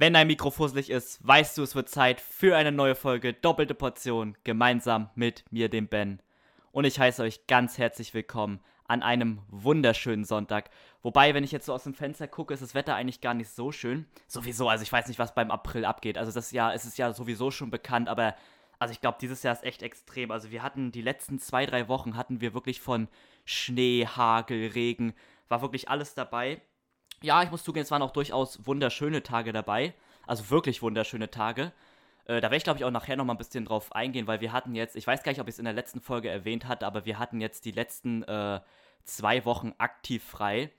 Wenn dein Mikro fusselig ist, weißt du, es wird Zeit für eine neue Folge Doppelte Portion gemeinsam mit mir, dem Ben. Und ich heiße euch ganz herzlich willkommen an einem wunderschönen Sonntag. Wobei, wenn ich jetzt so aus dem Fenster gucke, ist das Wetter eigentlich gar nicht so schön. Sowieso, also ich weiß nicht, was beim April abgeht. Also das Jahr ist es ja sowieso schon bekannt, aber also ich glaube, dieses Jahr ist echt extrem. Also wir hatten die letzten zwei, drei Wochen hatten wir wirklich von Schnee, Hagel, Regen, war wirklich alles dabei ja, ich muss zugeben, es waren auch durchaus wunderschöne Tage dabei. Also wirklich wunderschöne Tage. Äh, da werde ich, glaube ich, auch nachher nochmal ein bisschen drauf eingehen, weil wir hatten jetzt, ich weiß gar nicht, ob ich es in der letzten Folge erwähnt hatte, aber wir hatten jetzt die letzten äh, zwei Wochen aktiv frei.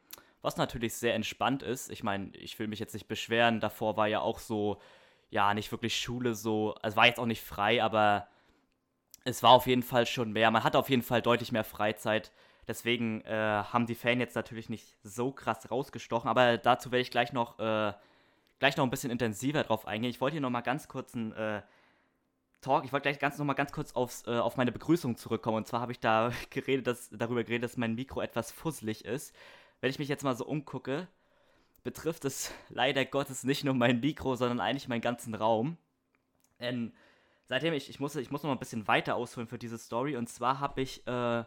Was natürlich sehr entspannt ist. Ich meine, ich will mich jetzt nicht beschweren. Davor war ja auch so, ja, nicht wirklich Schule so. Es war jetzt auch nicht frei, aber es war auf jeden Fall schon mehr. Man hat auf jeden Fall deutlich mehr Freizeit. Deswegen äh, haben die Fan jetzt natürlich nicht so krass rausgestochen, aber dazu werde ich gleich noch, äh, gleich noch ein bisschen intensiver drauf eingehen. Ich wollte hier noch mal ganz kurz einen äh, Talk, ich wollte gleich ganz, noch mal ganz kurz aufs, äh, auf meine Begrüßung zurückkommen. Und zwar habe ich da geredet, dass, darüber geredet, dass mein Mikro etwas fusselig ist. Wenn ich mich jetzt mal so umgucke, betrifft es leider Gottes nicht nur mein Mikro, sondern eigentlich meinen ganzen Raum. Denn seitdem ich, ich muss, ich muss noch ein bisschen weiter ausholen für diese Story. Und zwar habe ich äh,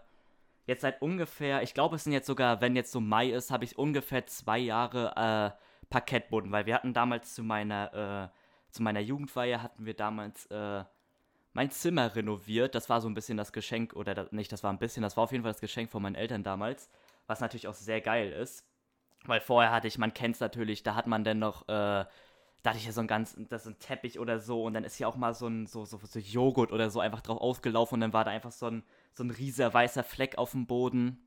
jetzt seit ungefähr, ich glaube, es sind jetzt sogar, wenn jetzt so Mai ist, habe ich ungefähr zwei Jahre äh, Parkettboden, weil wir hatten damals zu meiner, äh, zu meiner Jugendweihe hatten wir damals äh, mein Zimmer renoviert. Das war so ein bisschen das Geschenk, oder das, nicht, das war ein bisschen, das war auf jeden Fall das Geschenk von meinen Eltern damals, was natürlich auch sehr geil ist. Weil vorher hatte ich, man kennt es natürlich, da hat man dann noch äh, da hatte ich ja so ein ganz, das ist ein Teppich oder so und dann ist hier auch mal so ein, so, so, so Joghurt oder so einfach drauf ausgelaufen und dann war da einfach so ein, so ein riesiger weißer Fleck auf dem Boden.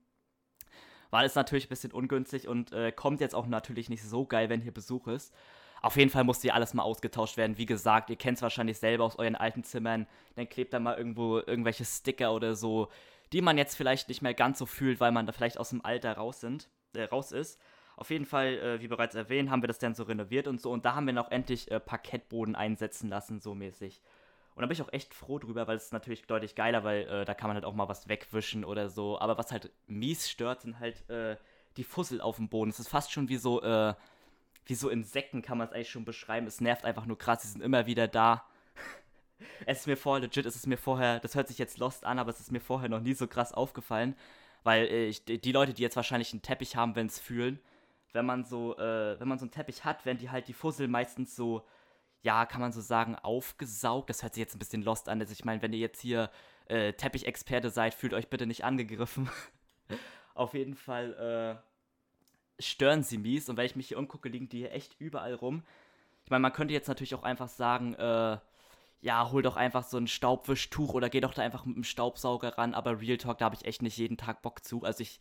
War alles natürlich ein bisschen ungünstig und äh, kommt jetzt auch natürlich nicht so geil, wenn hier Besuch ist. Auf jeden Fall musste hier alles mal ausgetauscht werden. Wie gesagt, ihr kennt es wahrscheinlich selber aus euren alten Zimmern. Dann klebt da mal irgendwo irgendwelche Sticker oder so, die man jetzt vielleicht nicht mehr ganz so fühlt, weil man da vielleicht aus dem Alter raus, sind, äh, raus ist. Auf jeden Fall, äh, wie bereits erwähnt, haben wir das dann so renoviert und so. Und da haben wir noch endlich äh, Parkettboden einsetzen lassen, so mäßig. Und da bin ich auch echt froh drüber, weil es ist natürlich deutlich geiler, weil äh, da kann man halt auch mal was wegwischen oder so. Aber was halt mies stört, sind halt äh, die Fussel auf dem Boden. Es ist fast schon wie so, äh, wie so Insekten kann man es eigentlich schon beschreiben. Es nervt einfach nur krass, sie sind immer wieder da. es ist mir vorher, legit, es ist mir vorher, das hört sich jetzt lost an, aber es ist mir vorher noch nie so krass aufgefallen. Weil äh, ich, die Leute, die jetzt wahrscheinlich einen Teppich haben, wenn es fühlen, wenn man so, äh, wenn man so einen Teppich hat, werden die halt die Fussel meistens so, ja, kann man so sagen, aufgesaugt. Das hört sich jetzt ein bisschen lost an. Also ich meine, wenn ihr jetzt hier äh, Teppichexperte seid, fühlt euch bitte nicht angegriffen. Auf jeden Fall äh, stören sie mies. Und wenn ich mich hier umgucke, liegen die hier echt überall rum. Ich meine, man könnte jetzt natürlich auch einfach sagen, äh, ja, hol doch einfach so ein Staubwischtuch oder geh doch da einfach mit dem Staubsauger ran. Aber Real Talk, da habe ich echt nicht jeden Tag Bock zu. Also ich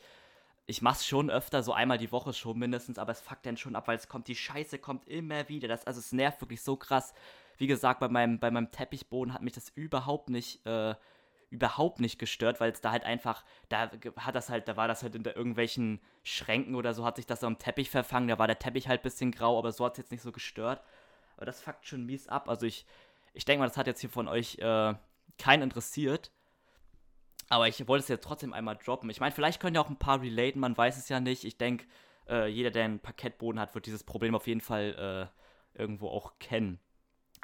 ich mach's schon öfter, so einmal die Woche schon mindestens, aber es fuckt dann schon ab, weil es kommt, die Scheiße kommt immer wieder. Das, also es nervt wirklich so krass. Wie gesagt, bei meinem, bei meinem Teppichboden hat mich das überhaupt nicht, äh, überhaupt nicht gestört, weil es da halt einfach, da hat das halt, da war das halt in irgendwelchen Schränken oder so, hat sich das am Teppich verfangen, da war der Teppich halt ein bisschen grau, aber so hat es jetzt nicht so gestört. Aber das fuckt schon mies ab. Also ich, ich denke mal, das hat jetzt hier von euch äh, keinen interessiert. Aber ich wollte es jetzt trotzdem einmal droppen. Ich meine, vielleicht können ja auch ein paar relaten, man weiß es ja nicht. Ich denke, äh, jeder, der einen Parkettboden hat, wird dieses Problem auf jeden Fall äh, irgendwo auch kennen.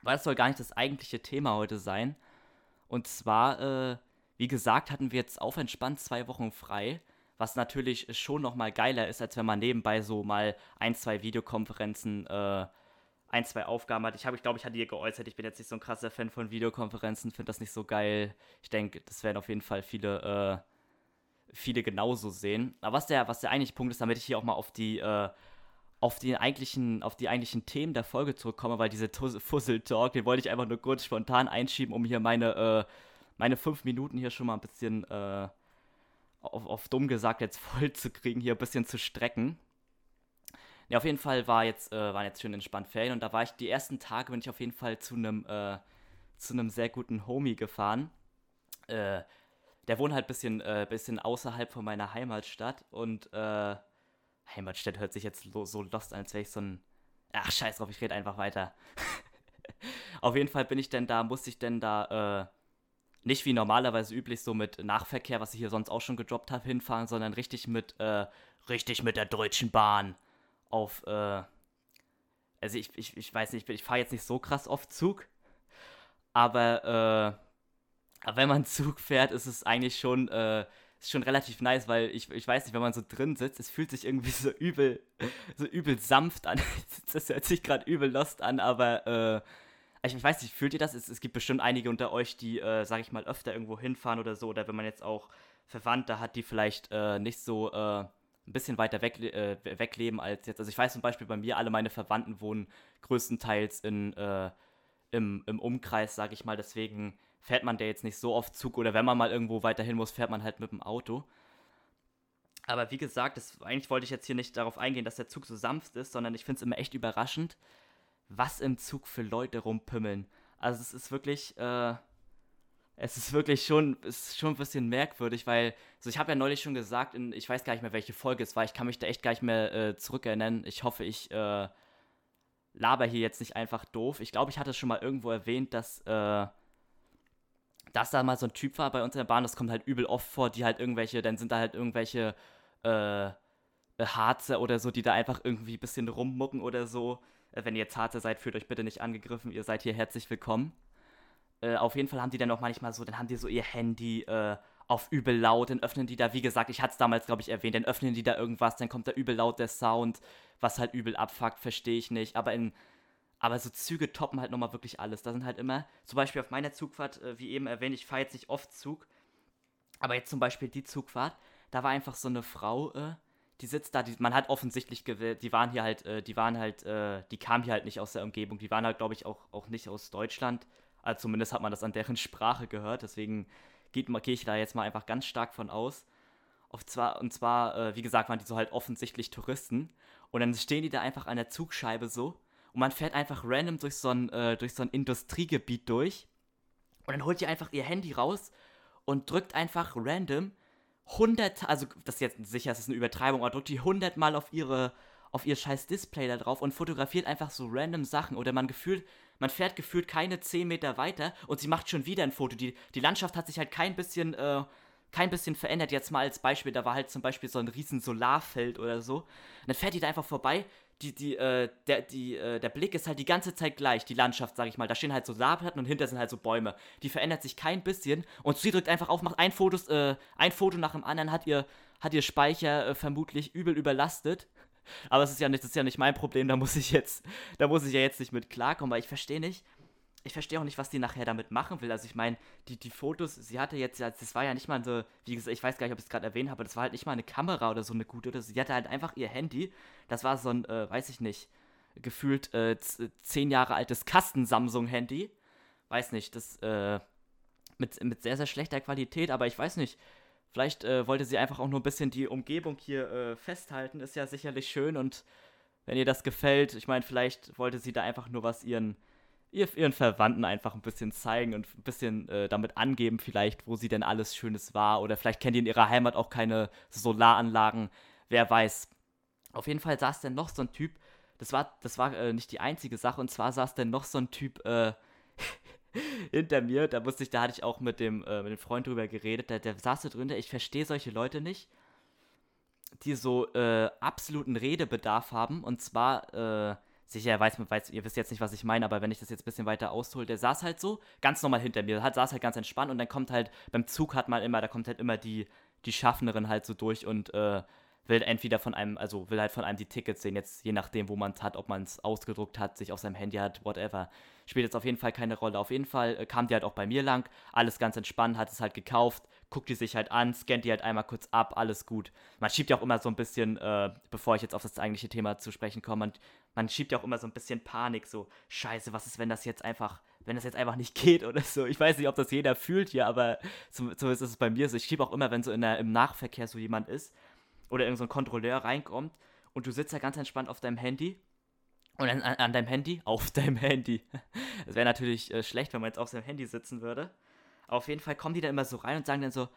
Weil das soll gar nicht das eigentliche Thema heute sein. Und zwar, äh, wie gesagt, hatten wir jetzt auf entspannt zwei Wochen frei. Was natürlich schon nochmal geiler ist, als wenn man nebenbei so mal ein, zwei Videokonferenzen äh, ein, zwei Aufgaben hat. Ich habe, ich glaube, ich hatte dir geäußert, ich bin jetzt nicht so ein krasser Fan von Videokonferenzen, finde das nicht so geil. Ich denke, das werden auf jeden Fall viele, äh, viele genauso sehen. Aber was der, was der eigentliche Punkt ist, damit ich hier auch mal auf die, äh, auf die eigentlichen, auf die eigentlichen Themen der Folge zurückkomme, weil diese Fuzzle Talk, den wollte ich einfach nur kurz spontan einschieben, um hier meine, äh, meine fünf Minuten hier schon mal ein bisschen, äh, auf, auf dumm gesagt jetzt voll zu kriegen, hier ein bisschen zu strecken. Ja, auf jeden Fall war jetzt, äh, waren jetzt schön entspannt Ferien und da war ich die ersten Tage bin ich auf jeden Fall zu einem äh, zu einem sehr guten Homie gefahren. Äh, der wohnt halt ein bisschen, äh, bisschen außerhalb von meiner Heimatstadt und äh, Heimatstadt hört sich jetzt so, so lost an, als wäre ich so ein. Ach, scheiß drauf, ich rede einfach weiter. auf jeden Fall bin ich denn da, musste ich denn da, äh, nicht wie normalerweise üblich so mit Nachverkehr, was ich hier sonst auch schon gedroppt habe, hinfahren, sondern richtig mit, äh, richtig mit der Deutschen Bahn auf, äh, also ich, ich, ich weiß nicht, ich fahre jetzt nicht so krass oft Zug, aber, äh, wenn man Zug fährt, ist es eigentlich schon, äh, ist schon relativ nice, weil ich, ich weiß nicht, wenn man so drin sitzt, es fühlt sich irgendwie so übel, so übel sanft an. das hört sich gerade übel lost an, aber äh, ich weiß nicht, fühlt ihr das? Es, es gibt bestimmt einige unter euch, die, äh, sag ich mal, öfter irgendwo hinfahren oder so, oder wenn man jetzt auch Verwandte hat, die vielleicht äh, nicht so äh, ein bisschen weiter weg, äh, wegleben als jetzt. Also ich weiß zum Beispiel bei mir, alle meine Verwandten wohnen größtenteils in, äh, im, im Umkreis, sag ich mal, deswegen fährt man der jetzt nicht so oft Zug oder wenn man mal irgendwo weiterhin muss, fährt man halt mit dem Auto. Aber wie gesagt, das, eigentlich wollte ich jetzt hier nicht darauf eingehen, dass der Zug so sanft ist, sondern ich finde es immer echt überraschend, was im Zug für Leute rumpimmeln. Also es ist wirklich, äh, es ist wirklich schon, ist schon ein bisschen merkwürdig, weil, so ich habe ja neulich schon gesagt, in, ich weiß gar nicht mehr, welche Folge es war, ich kann mich da echt gar nicht mehr äh, zurückerinnern. Ich hoffe, ich äh, laber hier jetzt nicht einfach doof. Ich glaube, ich hatte schon mal irgendwo erwähnt, dass, äh, dass da mal so ein Typ war bei uns in der Bahn, das kommt halt übel oft vor, die halt irgendwelche, dann sind da halt irgendwelche äh, Harze oder so, die da einfach irgendwie ein bisschen rummucken oder so. Äh, wenn ihr jetzt Harze seid, fühlt euch bitte nicht angegriffen, ihr seid hier herzlich willkommen. Äh, auf jeden Fall haben die dann auch manchmal so, dann haben die so ihr Handy äh, auf übel laut, dann öffnen die da, wie gesagt, ich hatte es damals, glaube ich, erwähnt, dann öffnen die da irgendwas, dann kommt da übel laut der Sound, was halt übel abfuckt, verstehe ich nicht. Aber in aber so Züge toppen halt nochmal wirklich alles. Da sind halt immer, zum Beispiel auf meiner Zugfahrt, äh, wie eben erwähnt, ich fahre jetzt nicht oft Zug, aber jetzt zum Beispiel die Zugfahrt, da war einfach so eine Frau, äh, die sitzt da, die, man hat offensichtlich gewählt, die waren hier halt, äh, die waren halt, äh, die kamen hier halt nicht aus der Umgebung, die waren halt, glaube ich, auch, auch nicht aus Deutschland. Also zumindest hat man das an deren Sprache gehört, deswegen gehe ich da jetzt mal einfach ganz stark von aus. Auf zwar, und zwar, äh, wie gesagt, waren die so halt offensichtlich Touristen. Und dann stehen die da einfach an der Zugscheibe so und man fährt einfach random durch so ein, äh, durch so ein Industriegebiet durch und dann holt ihr einfach ihr Handy raus und drückt einfach random 100, also das ist jetzt sicher, das ist eine Übertreibung, aber drückt die 100 Mal auf ihre, auf ihr scheiß Display da drauf und fotografiert einfach so random Sachen oder man gefühlt, man fährt gefühlt keine 10 Meter weiter und sie macht schon wieder ein Foto. Die, die Landschaft hat sich halt kein bisschen, äh, kein bisschen verändert. Jetzt mal als Beispiel, da war halt zum Beispiel so ein riesen Solarfeld oder so. Und dann fährt die da einfach vorbei die, die, äh, der, die, äh, der Blick ist halt die ganze Zeit gleich, die Landschaft, sag ich mal. Da stehen halt so Saarplatten und hinter sind halt so Bäume. Die verändert sich kein bisschen. Und sie drückt einfach auf, macht ein, Fotos, äh, ein Foto nach dem anderen, hat ihr, hat ihr Speicher äh, vermutlich übel überlastet. Aber es ist ja nicht, das ist ja nicht mein Problem, da muss ich jetzt, da muss ich ja jetzt nicht mit klarkommen, weil ich verstehe nicht, ich verstehe auch nicht, was die nachher damit machen will. Also ich meine, die, die Fotos, sie hatte jetzt, das war ja nicht mal so, wie gesagt, ich weiß gar nicht, ob ich es gerade erwähnt habe, das war halt nicht mal eine Kamera oder so eine gute, oder sie hatte halt einfach ihr Handy, das war so ein, äh, weiß ich nicht, gefühlt äh, zehn Jahre altes Kasten-Samsung-Handy. Weiß nicht, das, äh, mit, mit sehr, sehr schlechter Qualität, aber ich weiß nicht, vielleicht äh, wollte sie einfach auch nur ein bisschen die Umgebung hier äh, festhalten, ist ja sicherlich schön und wenn ihr das gefällt, ich meine, vielleicht wollte sie da einfach nur was ihren ihren Verwandten einfach ein bisschen zeigen und ein bisschen äh, damit angeben, vielleicht, wo sie denn alles Schönes war. Oder vielleicht kennt ihr in ihrer Heimat auch keine Solaranlagen. Wer weiß. Auf jeden Fall saß denn noch so ein Typ. Das war, das war äh, nicht die einzige Sache. Und zwar saß denn noch so ein Typ äh, hinter mir. Da musste ich, da hatte ich auch mit dem, äh, mit dem Freund drüber geredet. Der, der saß da drin. Ich verstehe solche Leute nicht, die so äh, absoluten Redebedarf haben. Und zwar äh, sicher, weiß, weiß, ihr wisst jetzt nicht, was ich meine, aber wenn ich das jetzt ein bisschen weiter aushole, der saß halt so ganz normal hinter mir, hat, saß halt ganz entspannt und dann kommt halt, beim Zug hat man immer, da kommt halt immer die, die Schaffnerin halt so durch und äh, will entweder von einem, also will halt von einem die Tickets sehen, jetzt je nachdem, wo man es hat, ob man es ausgedruckt hat, sich auf seinem Handy hat, whatever. Spielt jetzt auf jeden Fall keine Rolle. Auf jeden Fall äh, kam die halt auch bei mir lang, alles ganz entspannt, hat es halt gekauft, guckt die sich halt an, scannt die halt einmal kurz ab, alles gut. Man schiebt ja auch immer so ein bisschen, äh, bevor ich jetzt auf das eigentliche Thema zu sprechen komme, man, man schiebt ja auch immer so ein bisschen Panik, so, scheiße, was ist, wenn das jetzt einfach, wenn das jetzt einfach nicht geht oder so. Ich weiß nicht, ob das jeder fühlt hier, aber zumindest ist es bei mir so. Ich schiebe auch immer, wenn so in der, im Nachverkehr so jemand ist oder irgendein so Kontrolleur reinkommt und du sitzt da ganz entspannt auf deinem Handy und an, an deinem Handy, auf deinem Handy. Das wäre natürlich äh, schlecht, wenn man jetzt auf seinem Handy sitzen würde. Auf jeden Fall kommen die da immer so rein und sagen dann so,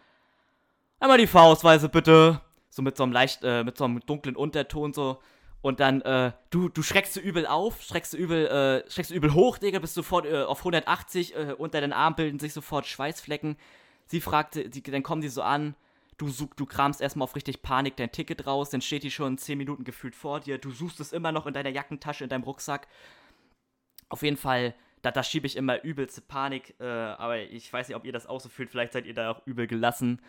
einmal die Fahrausweise bitte. So mit so einem leicht, äh, mit so einem dunklen Unterton so. Und dann, äh, du, du schreckst du übel auf, schreckst du übel, äh, schreckst du übel hoch, Digga, bist sofort äh, auf 180, äh, unter den Armen bilden sich sofort Schweißflecken. Sie fragte, die, dann kommen die so an, du, such, du kramst erstmal auf richtig Panik dein Ticket raus, dann steht die schon 10 Minuten gefühlt vor dir, du suchst es immer noch in deiner Jackentasche, in deinem Rucksack. Auf jeden Fall, da, da schiebe ich immer übelste Panik, äh, aber ich weiß nicht, ob ihr das auch so fühlt, vielleicht seid ihr da auch übel gelassen.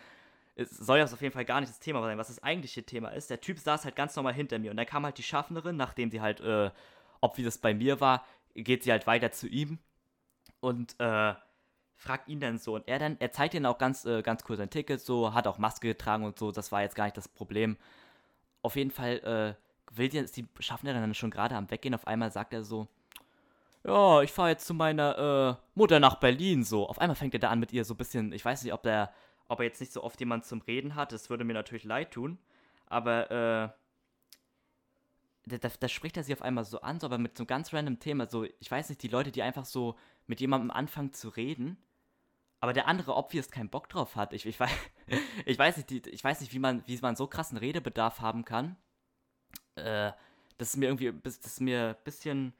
Es soll ja auf jeden Fall gar nicht das Thema sein, was das eigentliche Thema ist. Der Typ saß halt ganz normal hinter mir und dann kam halt die Schaffnerin, nachdem sie halt, äh, ob wie das bei mir war, geht sie halt weiter zu ihm und äh, fragt ihn dann so. Und er dann, er zeigt ihnen auch ganz, äh, ganz cool sein Ticket, so, hat auch Maske getragen und so, das war jetzt gar nicht das Problem. Auf jeden Fall äh, will die, die Schaffnerin dann schon gerade am Weggehen, auf einmal sagt er so, ja, ich fahre jetzt zu meiner äh, Mutter nach Berlin, so. Auf einmal fängt er da an mit ihr so ein bisschen, ich weiß nicht, ob der, ob er jetzt nicht so oft jemand zum Reden hat, das würde mir natürlich leid tun, aber, äh, da, da, da, spricht er sie auf einmal so an, so aber mit so einem ganz random Thema. So, ich weiß nicht, die Leute, die einfach so mit jemandem anfangen zu reden, aber der andere obvious keinen Bock drauf hat. Ich, ich, weiß, ich weiß nicht, ich weiß nicht, wie man, wie man so krassen Redebedarf haben kann. Äh, das ist mir irgendwie, das ist mir ein bisschen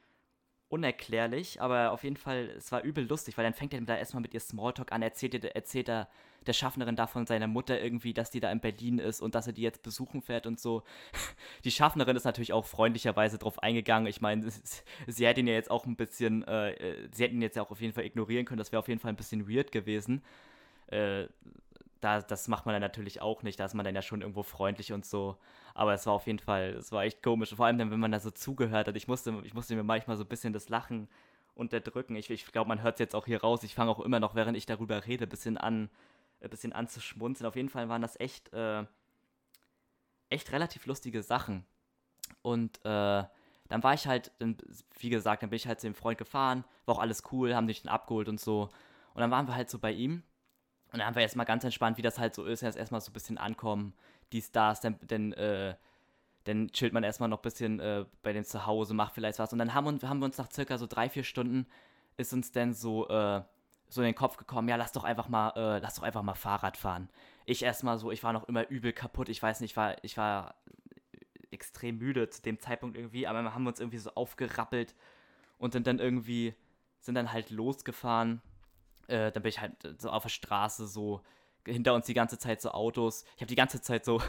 unerklärlich, aber auf jeden Fall, es war übel lustig, weil dann fängt er da erstmal mit ihr Smalltalk an, erzählt, erzählt er der Schaffnerin davon seiner Mutter irgendwie, dass die da in Berlin ist und dass er die jetzt besuchen fährt und so. Die Schaffnerin ist natürlich auch freundlicherweise drauf eingegangen. Ich meine, sie hätte ihn ja jetzt auch ein bisschen, äh, sie hätten ihn jetzt ja auch auf jeden Fall ignorieren können, das wäre auf jeden Fall ein bisschen weird gewesen. Äh, da, das macht man dann natürlich auch nicht, da ist man dann ja schon irgendwo freundlich und so. Aber es war auf jeden Fall, es war echt komisch. Vor allem dann, wenn man da so zugehört hat. Ich musste, ich musste mir manchmal so ein bisschen das Lachen unterdrücken. Ich, ich glaube, man hört es jetzt auch hier raus. Ich fange auch immer noch, während ich darüber rede, ein bisschen an, ein bisschen anzuschmunzeln. Auf jeden Fall waren das echt, äh, echt relativ lustige Sachen. Und äh, dann war ich halt, wie gesagt, dann bin ich halt zu dem Freund gefahren, war auch alles cool, haben dich dann abgeholt und so. Und dann waren wir halt so bei ihm und dann haben wir erstmal ganz entspannt, wie das halt so ist, jetzt erstmal so ein bisschen ankommen, die Stars, dann, dann, äh, dann chillt man erstmal noch ein bisschen äh, bei denen zu Hause, macht vielleicht was. Und dann haben, haben wir uns nach circa so drei, vier Stunden, ist uns dann so, äh, so in den Kopf gekommen, ja, lass doch einfach mal, äh, lass doch einfach mal Fahrrad fahren. Ich erstmal so, ich war noch immer übel kaputt, ich weiß nicht, ich war, ich war extrem müde zu dem Zeitpunkt irgendwie, aber wir haben uns irgendwie so aufgerappelt und sind dann irgendwie, sind dann halt losgefahren äh, dann bin ich halt so auf der Straße so hinter uns die ganze Zeit so Autos. Ich habe die ganze Zeit so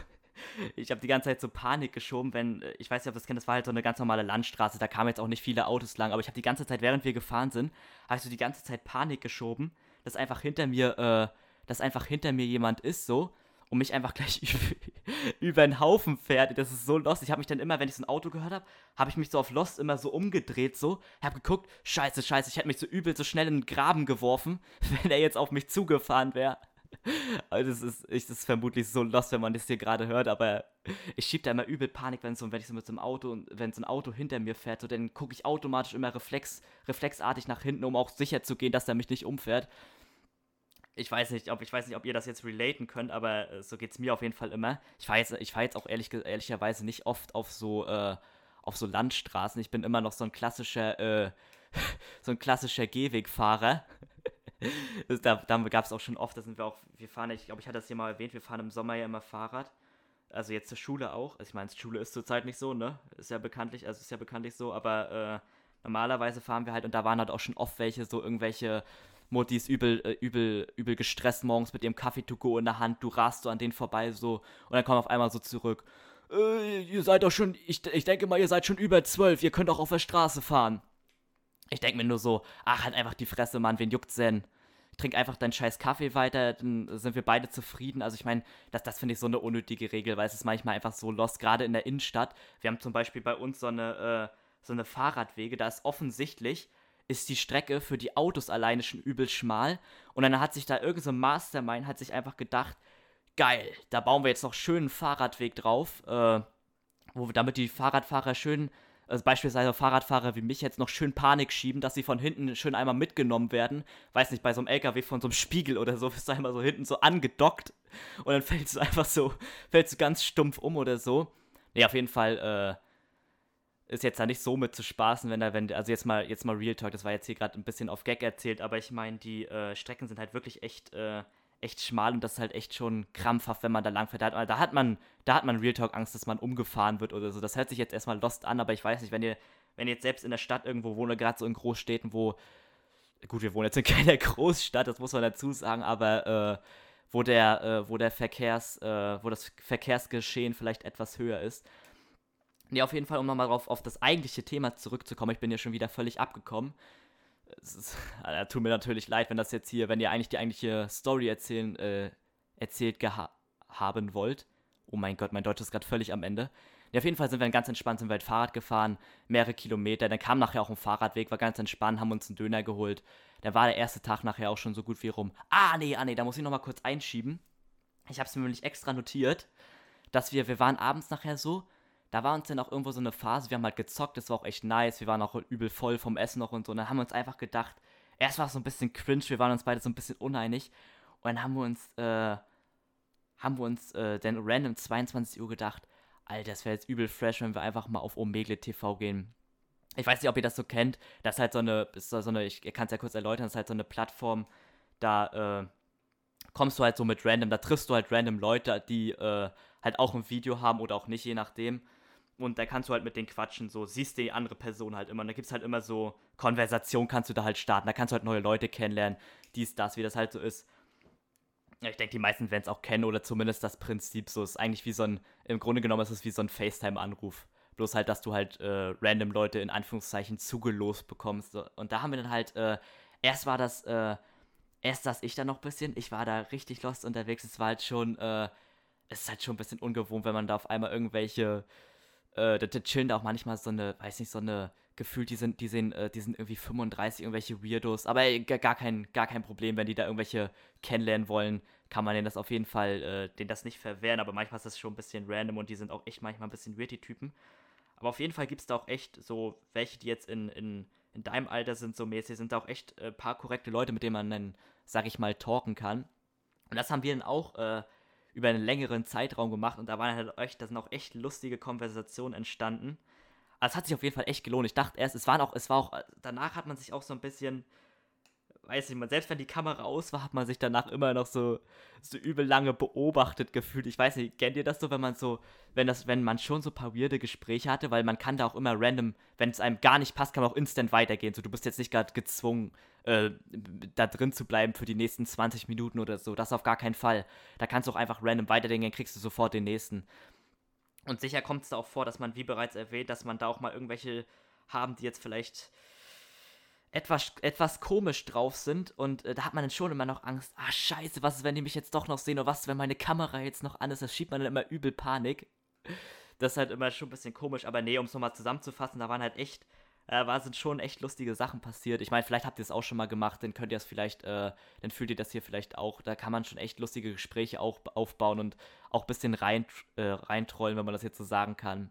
ich habe die ganze Zeit so Panik geschoben, wenn, äh, ich weiß nicht, ob das kennt, das war halt so eine ganz normale Landstraße, da kamen jetzt auch nicht viele Autos lang, aber ich habe die ganze Zeit, während wir gefahren sind, habe ich so die ganze Zeit Panik geschoben, dass einfach hinter mir, äh, dass einfach hinter mir jemand ist, so, und mich einfach gleich über, einen Haufen fährt. Das ist so lost. Ich habe mich dann immer, wenn ich so ein Auto gehört habe, habe ich mich so auf Lost immer so umgedreht, so. Habe geguckt, scheiße, scheiße, ich hätte mich so übel so schnell in den Graben geworfen, wenn er jetzt auf mich zugefahren wäre. Also das ist, ich, das ist vermutlich so lost, wenn man das hier gerade hört, aber ich schiebe da immer übel Panik, wenn, so, wenn ich so mit so einem Auto, wenn so ein Auto hinter mir fährt, so, dann gucke ich automatisch immer reflex, reflexartig nach hinten, um auch sicher zu gehen, dass er mich nicht umfährt ich weiß nicht, ob ich weiß nicht, ob ihr das jetzt relaten könnt, aber äh, so geht es mir auf jeden Fall immer. Ich fahre jetzt, fahr jetzt auch ehrlich, ehrlicherweise nicht oft auf so, äh, auf so Landstraßen. Ich bin immer noch so ein klassischer, äh, so ein klassischer Gehwegfahrer. da da gab es auch schon oft, da sind wir auch, wir fahren, ich glaube, ich hatte das hier mal erwähnt, wir fahren im Sommer ja immer Fahrrad. Also jetzt zur Schule auch. Also ich meine, Schule ist zurzeit nicht so, ne? Ist ja bekanntlich, also ist ja bekanntlich so, aber äh, normalerweise fahren wir halt und da waren halt auch schon oft welche, so irgendwelche Mutti ist übel, äh, übel, übel gestresst morgens mit ihrem Kaffee to go in der Hand, du rast so an denen vorbei so und dann kommt auf einmal so zurück. Äh, ihr seid doch schon, ich, ich denke mal, ihr seid schon über zwölf, ihr könnt auch auf der Straße fahren. Ich denke mir nur so, ach, halt einfach die Fresse, Mann, wen juckt's denn? Trink einfach deinen scheiß Kaffee weiter, dann sind wir beide zufrieden. Also ich meine, das, das finde ich so eine unnötige Regel, weil es ist manchmal einfach so lost, gerade in der Innenstadt. Wir haben zum Beispiel bei uns so eine, äh, so eine Fahrradwege, da ist offensichtlich, ist die Strecke für die Autos alleine schon übel schmal. Und dann hat sich da irgendein so Mastermind hat sich einfach gedacht, geil, da bauen wir jetzt noch schön einen Fahrradweg drauf, äh, wo wir, damit die Fahrradfahrer schön, also beispielsweise Fahrradfahrer wie mich jetzt noch schön Panik schieben, dass sie von hinten schön einmal mitgenommen werden. Weiß nicht, bei so einem LKW von so einem Spiegel oder so, bist du einmal so hinten so angedockt und dann fällst du einfach so, fällst du ganz stumpf um oder so. Nee, auf jeden Fall, äh, ist jetzt da nicht so mit zu spaßen, wenn da, wenn, also jetzt mal, jetzt mal Real Talk, das war jetzt hier gerade ein bisschen auf Gag erzählt, aber ich meine, die äh, Strecken sind halt wirklich echt, äh, echt schmal und das ist halt echt schon krampfhaft, wenn man da lang fährt. Da, da hat man, da hat man Real Talk Angst, dass man umgefahren wird oder so. Das hört sich jetzt erstmal lost an, aber ich weiß nicht, wenn ihr, wenn ihr jetzt selbst in der Stadt irgendwo wohnt, gerade so in Großstädten, wo, gut, wir wohnen jetzt in keiner Großstadt, das muss man dazu sagen, aber äh, wo der, äh, wo der Verkehrs, äh, wo das Verkehrsgeschehen vielleicht etwas höher ist. Nee, auf jeden Fall, um nochmal auf, das eigentliche Thema zurückzukommen, ich bin ja schon wieder völlig abgekommen. Es ist, tut mir natürlich leid, wenn das jetzt hier, wenn ihr eigentlich die eigentliche Story erzählen, äh, erzählt haben wollt. Oh mein Gott, mein Deutsch ist gerade völlig am Ende. Ja, auf jeden Fall sind wir ganz entspannt, sind wir halt Fahrrad gefahren, mehrere Kilometer. Dann kam nachher auch ein Fahrradweg, war ganz entspannt, haben uns einen Döner geholt. Dann war der erste Tag nachher auch schon so gut wie rum. Ah, nee, ah, nee, da muss ich nochmal kurz einschieben. Ich habe es mir nämlich extra notiert, dass wir, wir waren abends nachher so, da war uns dann auch irgendwo so eine Phase, wir haben halt gezockt, das war auch echt nice, wir waren auch übel voll vom Essen noch und so. Und dann haben wir uns einfach gedacht, erst war es so ein bisschen cringe, wir waren uns beide so ein bisschen uneinig. Und dann haben wir uns, äh, haben wir uns äh, dann random 22 Uhr gedacht, Alter, das wäre jetzt übel fresh, wenn wir einfach mal auf Omegle TV gehen. Ich weiß nicht, ob ihr das so kennt. Das ist halt so eine, ist so eine ich kann es ja kurz erläutern, das ist halt so eine Plattform, da äh, kommst du halt so mit random, da triffst du halt random Leute, die äh, halt auch ein Video haben oder auch nicht, je nachdem. Und da kannst du halt mit denen quatschen, so siehst die andere Person halt immer. Und da gibt es halt immer so Konversation, kannst du da halt starten. Da kannst du halt neue Leute kennenlernen, dies, das, wie das halt so ist. Ich denke, die meisten werden es auch kennen oder zumindest das Prinzip so. Ist eigentlich wie so ein, im Grunde genommen ist es wie so ein FaceTime-Anruf. Bloß halt, dass du halt äh, random Leute in Anführungszeichen zugelost bekommst. Und da haben wir dann halt, äh, erst war das, äh, erst saß ich da noch ein bisschen, ich war da richtig lost unterwegs. Es war halt schon, äh, es ist halt schon ein bisschen ungewohnt, wenn man da auf einmal irgendwelche, äh, da, da chillen da auch manchmal so eine, weiß nicht, so eine, gefühlt, die sind, die sind, äh, die sind irgendwie 35, irgendwelche Weirdos. Aber ey, gar, kein, gar kein Problem, wenn die da irgendwelche kennenlernen wollen, kann man denen das auf jeden Fall, äh, denen das nicht verwehren. Aber manchmal ist das schon ein bisschen random und die sind auch echt manchmal ein bisschen weird, die Typen. Aber auf jeden Fall gibt es da auch echt so welche, die jetzt in, in, in deinem Alter sind, so mäßig, sind da auch echt ein äh, paar korrekte Leute, mit denen man dann, sag ich mal, talken kann. Und das haben wir dann auch äh, über einen längeren Zeitraum gemacht und da waren halt echt, da sind auch echt lustige Konversationen entstanden. Also es hat sich auf jeden Fall echt gelohnt. Ich dachte erst, es waren auch, es war auch, danach hat man sich auch so ein bisschen, weiß nicht, selbst wenn die Kamera aus war, hat man sich danach immer noch so, so übel lange beobachtet gefühlt. Ich weiß nicht, kennt ihr das so, wenn man so, wenn das, wenn man schon so ein paar weirde Gespräche hatte, weil man kann da auch immer random, wenn es einem gar nicht passt, kann man auch instant weitergehen. So, du bist jetzt nicht gerade gezwungen, äh, da drin zu bleiben für die nächsten 20 Minuten oder so. Das auf gar keinen Fall. Da kannst du auch einfach random weitergehen, dann kriegst du sofort den nächsten. Und sicher kommt es da auch vor, dass man, wie bereits erwähnt, dass man da auch mal irgendwelche haben, die jetzt vielleicht etwas, etwas komisch drauf sind. Und äh, da hat man dann schon immer noch Angst. Ah, scheiße, was ist, wenn die mich jetzt doch noch sehen? Oder was, wenn meine Kamera jetzt noch an ist? Das schiebt man dann immer übel Panik. Das ist halt immer schon ein bisschen komisch. Aber nee, um es nochmal zusammenzufassen, da waren halt echt äh, sind schon echt lustige Sachen passiert. Ich meine, vielleicht habt ihr es auch schon mal gemacht, dann könnt ihr es vielleicht, äh, dann fühlt ihr das hier vielleicht auch. Da kann man schon echt lustige Gespräche auch aufbauen und auch ein bisschen rein, äh, reintrollen, wenn man das jetzt so sagen kann.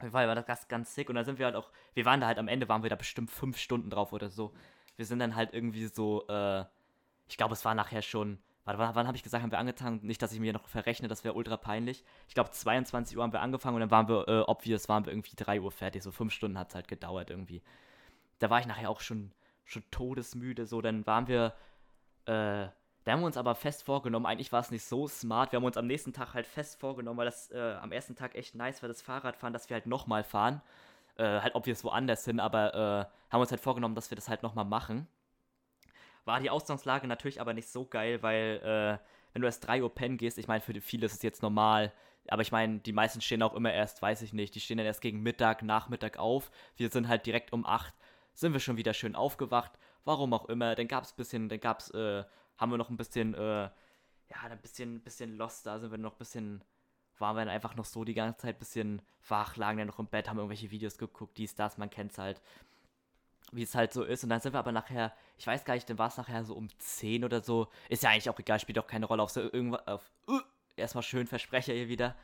Weil war das ganz, ganz sick und da sind wir halt auch, wir waren da halt am Ende, waren wir da bestimmt fünf Stunden drauf oder so. Wir sind dann halt irgendwie so, äh, ich glaube, es war nachher schon Warte, wann, wann habe ich gesagt, haben wir angefangen? Nicht, dass ich mir noch verrechne, das wäre ultra peinlich. Ich glaube, 22 Uhr haben wir angefangen und dann waren wir, äh, obvious, waren wir irgendwie 3 Uhr fertig. So fünf Stunden hat es halt gedauert irgendwie. Da war ich nachher auch schon, schon todesmüde. So, dann waren wir, äh, da haben wir uns aber fest vorgenommen, eigentlich war es nicht so smart. Wir haben uns am nächsten Tag halt fest vorgenommen, weil das äh, am ersten Tag echt nice war, das Fahrradfahren, dass wir halt nochmal fahren. Äh, halt, ob wir es woanders hin, aber äh, haben uns halt vorgenommen, dass wir das halt nochmal machen war die Ausgangslage natürlich aber nicht so geil, weil äh, wenn du erst 3 Uhr pennen gehst, ich meine, für viele ist es jetzt normal, aber ich meine, die meisten stehen auch immer erst, weiß ich nicht, die stehen dann erst gegen Mittag, Nachmittag auf. Wir sind halt direkt um 8, sind wir schon wieder schön aufgewacht, warum auch immer. Dann gab es ein bisschen, dann gab es, äh, haben wir noch ein bisschen, äh, ja, ein bisschen, bisschen lost, da sind wir noch ein bisschen, waren wir dann einfach noch so die ganze Zeit ein bisschen wach, lagen dann noch im Bett, haben irgendwelche Videos geguckt, dies, das, man kennt es halt wie es halt so ist. Und dann sind wir aber nachher, ich weiß gar nicht, dann war es nachher so um 10 oder so. Ist ja eigentlich auch egal, spielt auch keine Rolle auf so irgendwas. Auf, uh, erstmal schön Versprecher hier wieder.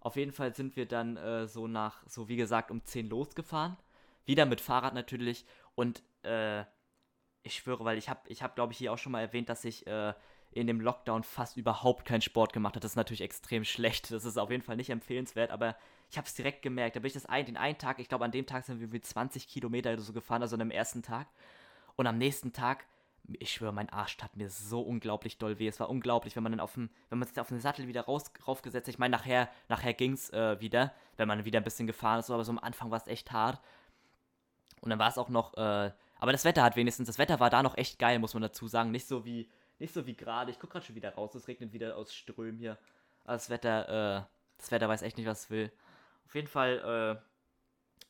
Auf jeden Fall sind wir dann äh, so nach, so wie gesagt, um 10 losgefahren. Wieder mit Fahrrad natürlich. Und äh, ich schwöre, weil ich habe, ich habe, glaube ich, hier auch schon mal erwähnt, dass ich äh, in dem Lockdown fast überhaupt keinen Sport gemacht habe. Das ist natürlich extrem schlecht. Das ist auf jeden Fall nicht empfehlenswert, aber ich habe es direkt gemerkt. Da bin ich das ein, den einen Tag, ich glaube, an dem Tag sind wir wie 20 Kilometer oder so gefahren, also an dem ersten Tag. Und am nächsten Tag, ich schwöre, mein Arsch tat mir so unglaublich doll weh. Es war unglaublich, wenn man dann auf dem, wenn man sich auf den Sattel wieder raus, raufgesetzt hat. Ich meine, nachher, nachher ging es äh, wieder, wenn man wieder ein bisschen gefahren ist, aber so am Anfang war es echt hart. Und dann war es auch noch, äh, aber das Wetter hat wenigstens, das Wetter war da noch echt geil, muss man dazu sagen. Nicht so wie, nicht so wie gerade. Ich gucke gerade schon wieder raus, es regnet wieder aus Strömen hier. Aber das Wetter, äh, das Wetter weiß echt nicht, was es will. Auf jeden Fall, äh,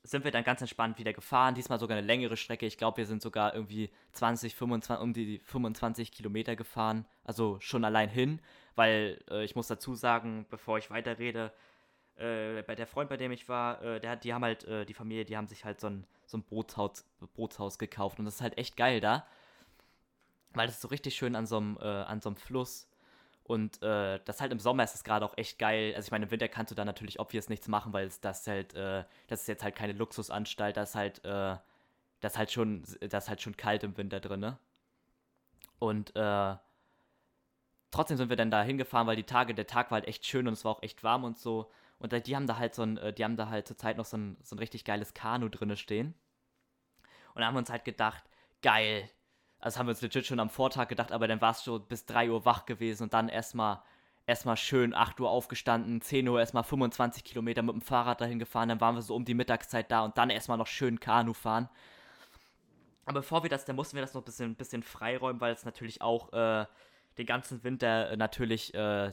sind wir dann ganz entspannt wieder gefahren. Diesmal sogar eine längere Strecke. Ich glaube, wir sind sogar irgendwie 20, 25, um die 25 Kilometer gefahren. Also schon allein hin, weil äh, ich muss dazu sagen, bevor ich weiterrede, äh, bei der Freund, bei dem ich war, äh, der die haben halt, äh, die Familie, die haben sich halt so ein, so ein Bootshaus, Bootshaus gekauft. Und das ist halt echt geil da. Weil das ist so richtig schön an so einem, äh, an so einem Fluss. Und äh, das halt im Sommer ist es gerade auch echt geil. Also ich meine, im Winter kannst du da natürlich obvious nichts machen, weil es, das halt, äh, das ist jetzt halt keine Luxusanstalt, das ist halt, äh, das ist halt schon, das ist halt schon kalt im Winter drin, ne? Und äh, trotzdem sind wir dann da hingefahren, weil die Tage, der Tag war halt echt schön und es war auch echt warm und so. Und die haben da halt so ein, äh, die haben da halt zurzeit noch so ein, so ein richtig geiles Kanu drinne stehen. Und da haben wir uns halt gedacht, geil, also haben wir uns legit schon am Vortag gedacht, aber dann warst du bis 3 Uhr wach gewesen und dann erstmal erstmal schön 8 Uhr aufgestanden, 10 Uhr erstmal 25 Kilometer mit dem Fahrrad dahin gefahren, dann waren wir so um die Mittagszeit da und dann erstmal noch schön Kanu fahren. Aber bevor wir das, dann mussten wir das noch ein bisschen, bisschen freiräumen, weil es natürlich auch äh, den ganzen Winter äh, natürlich äh,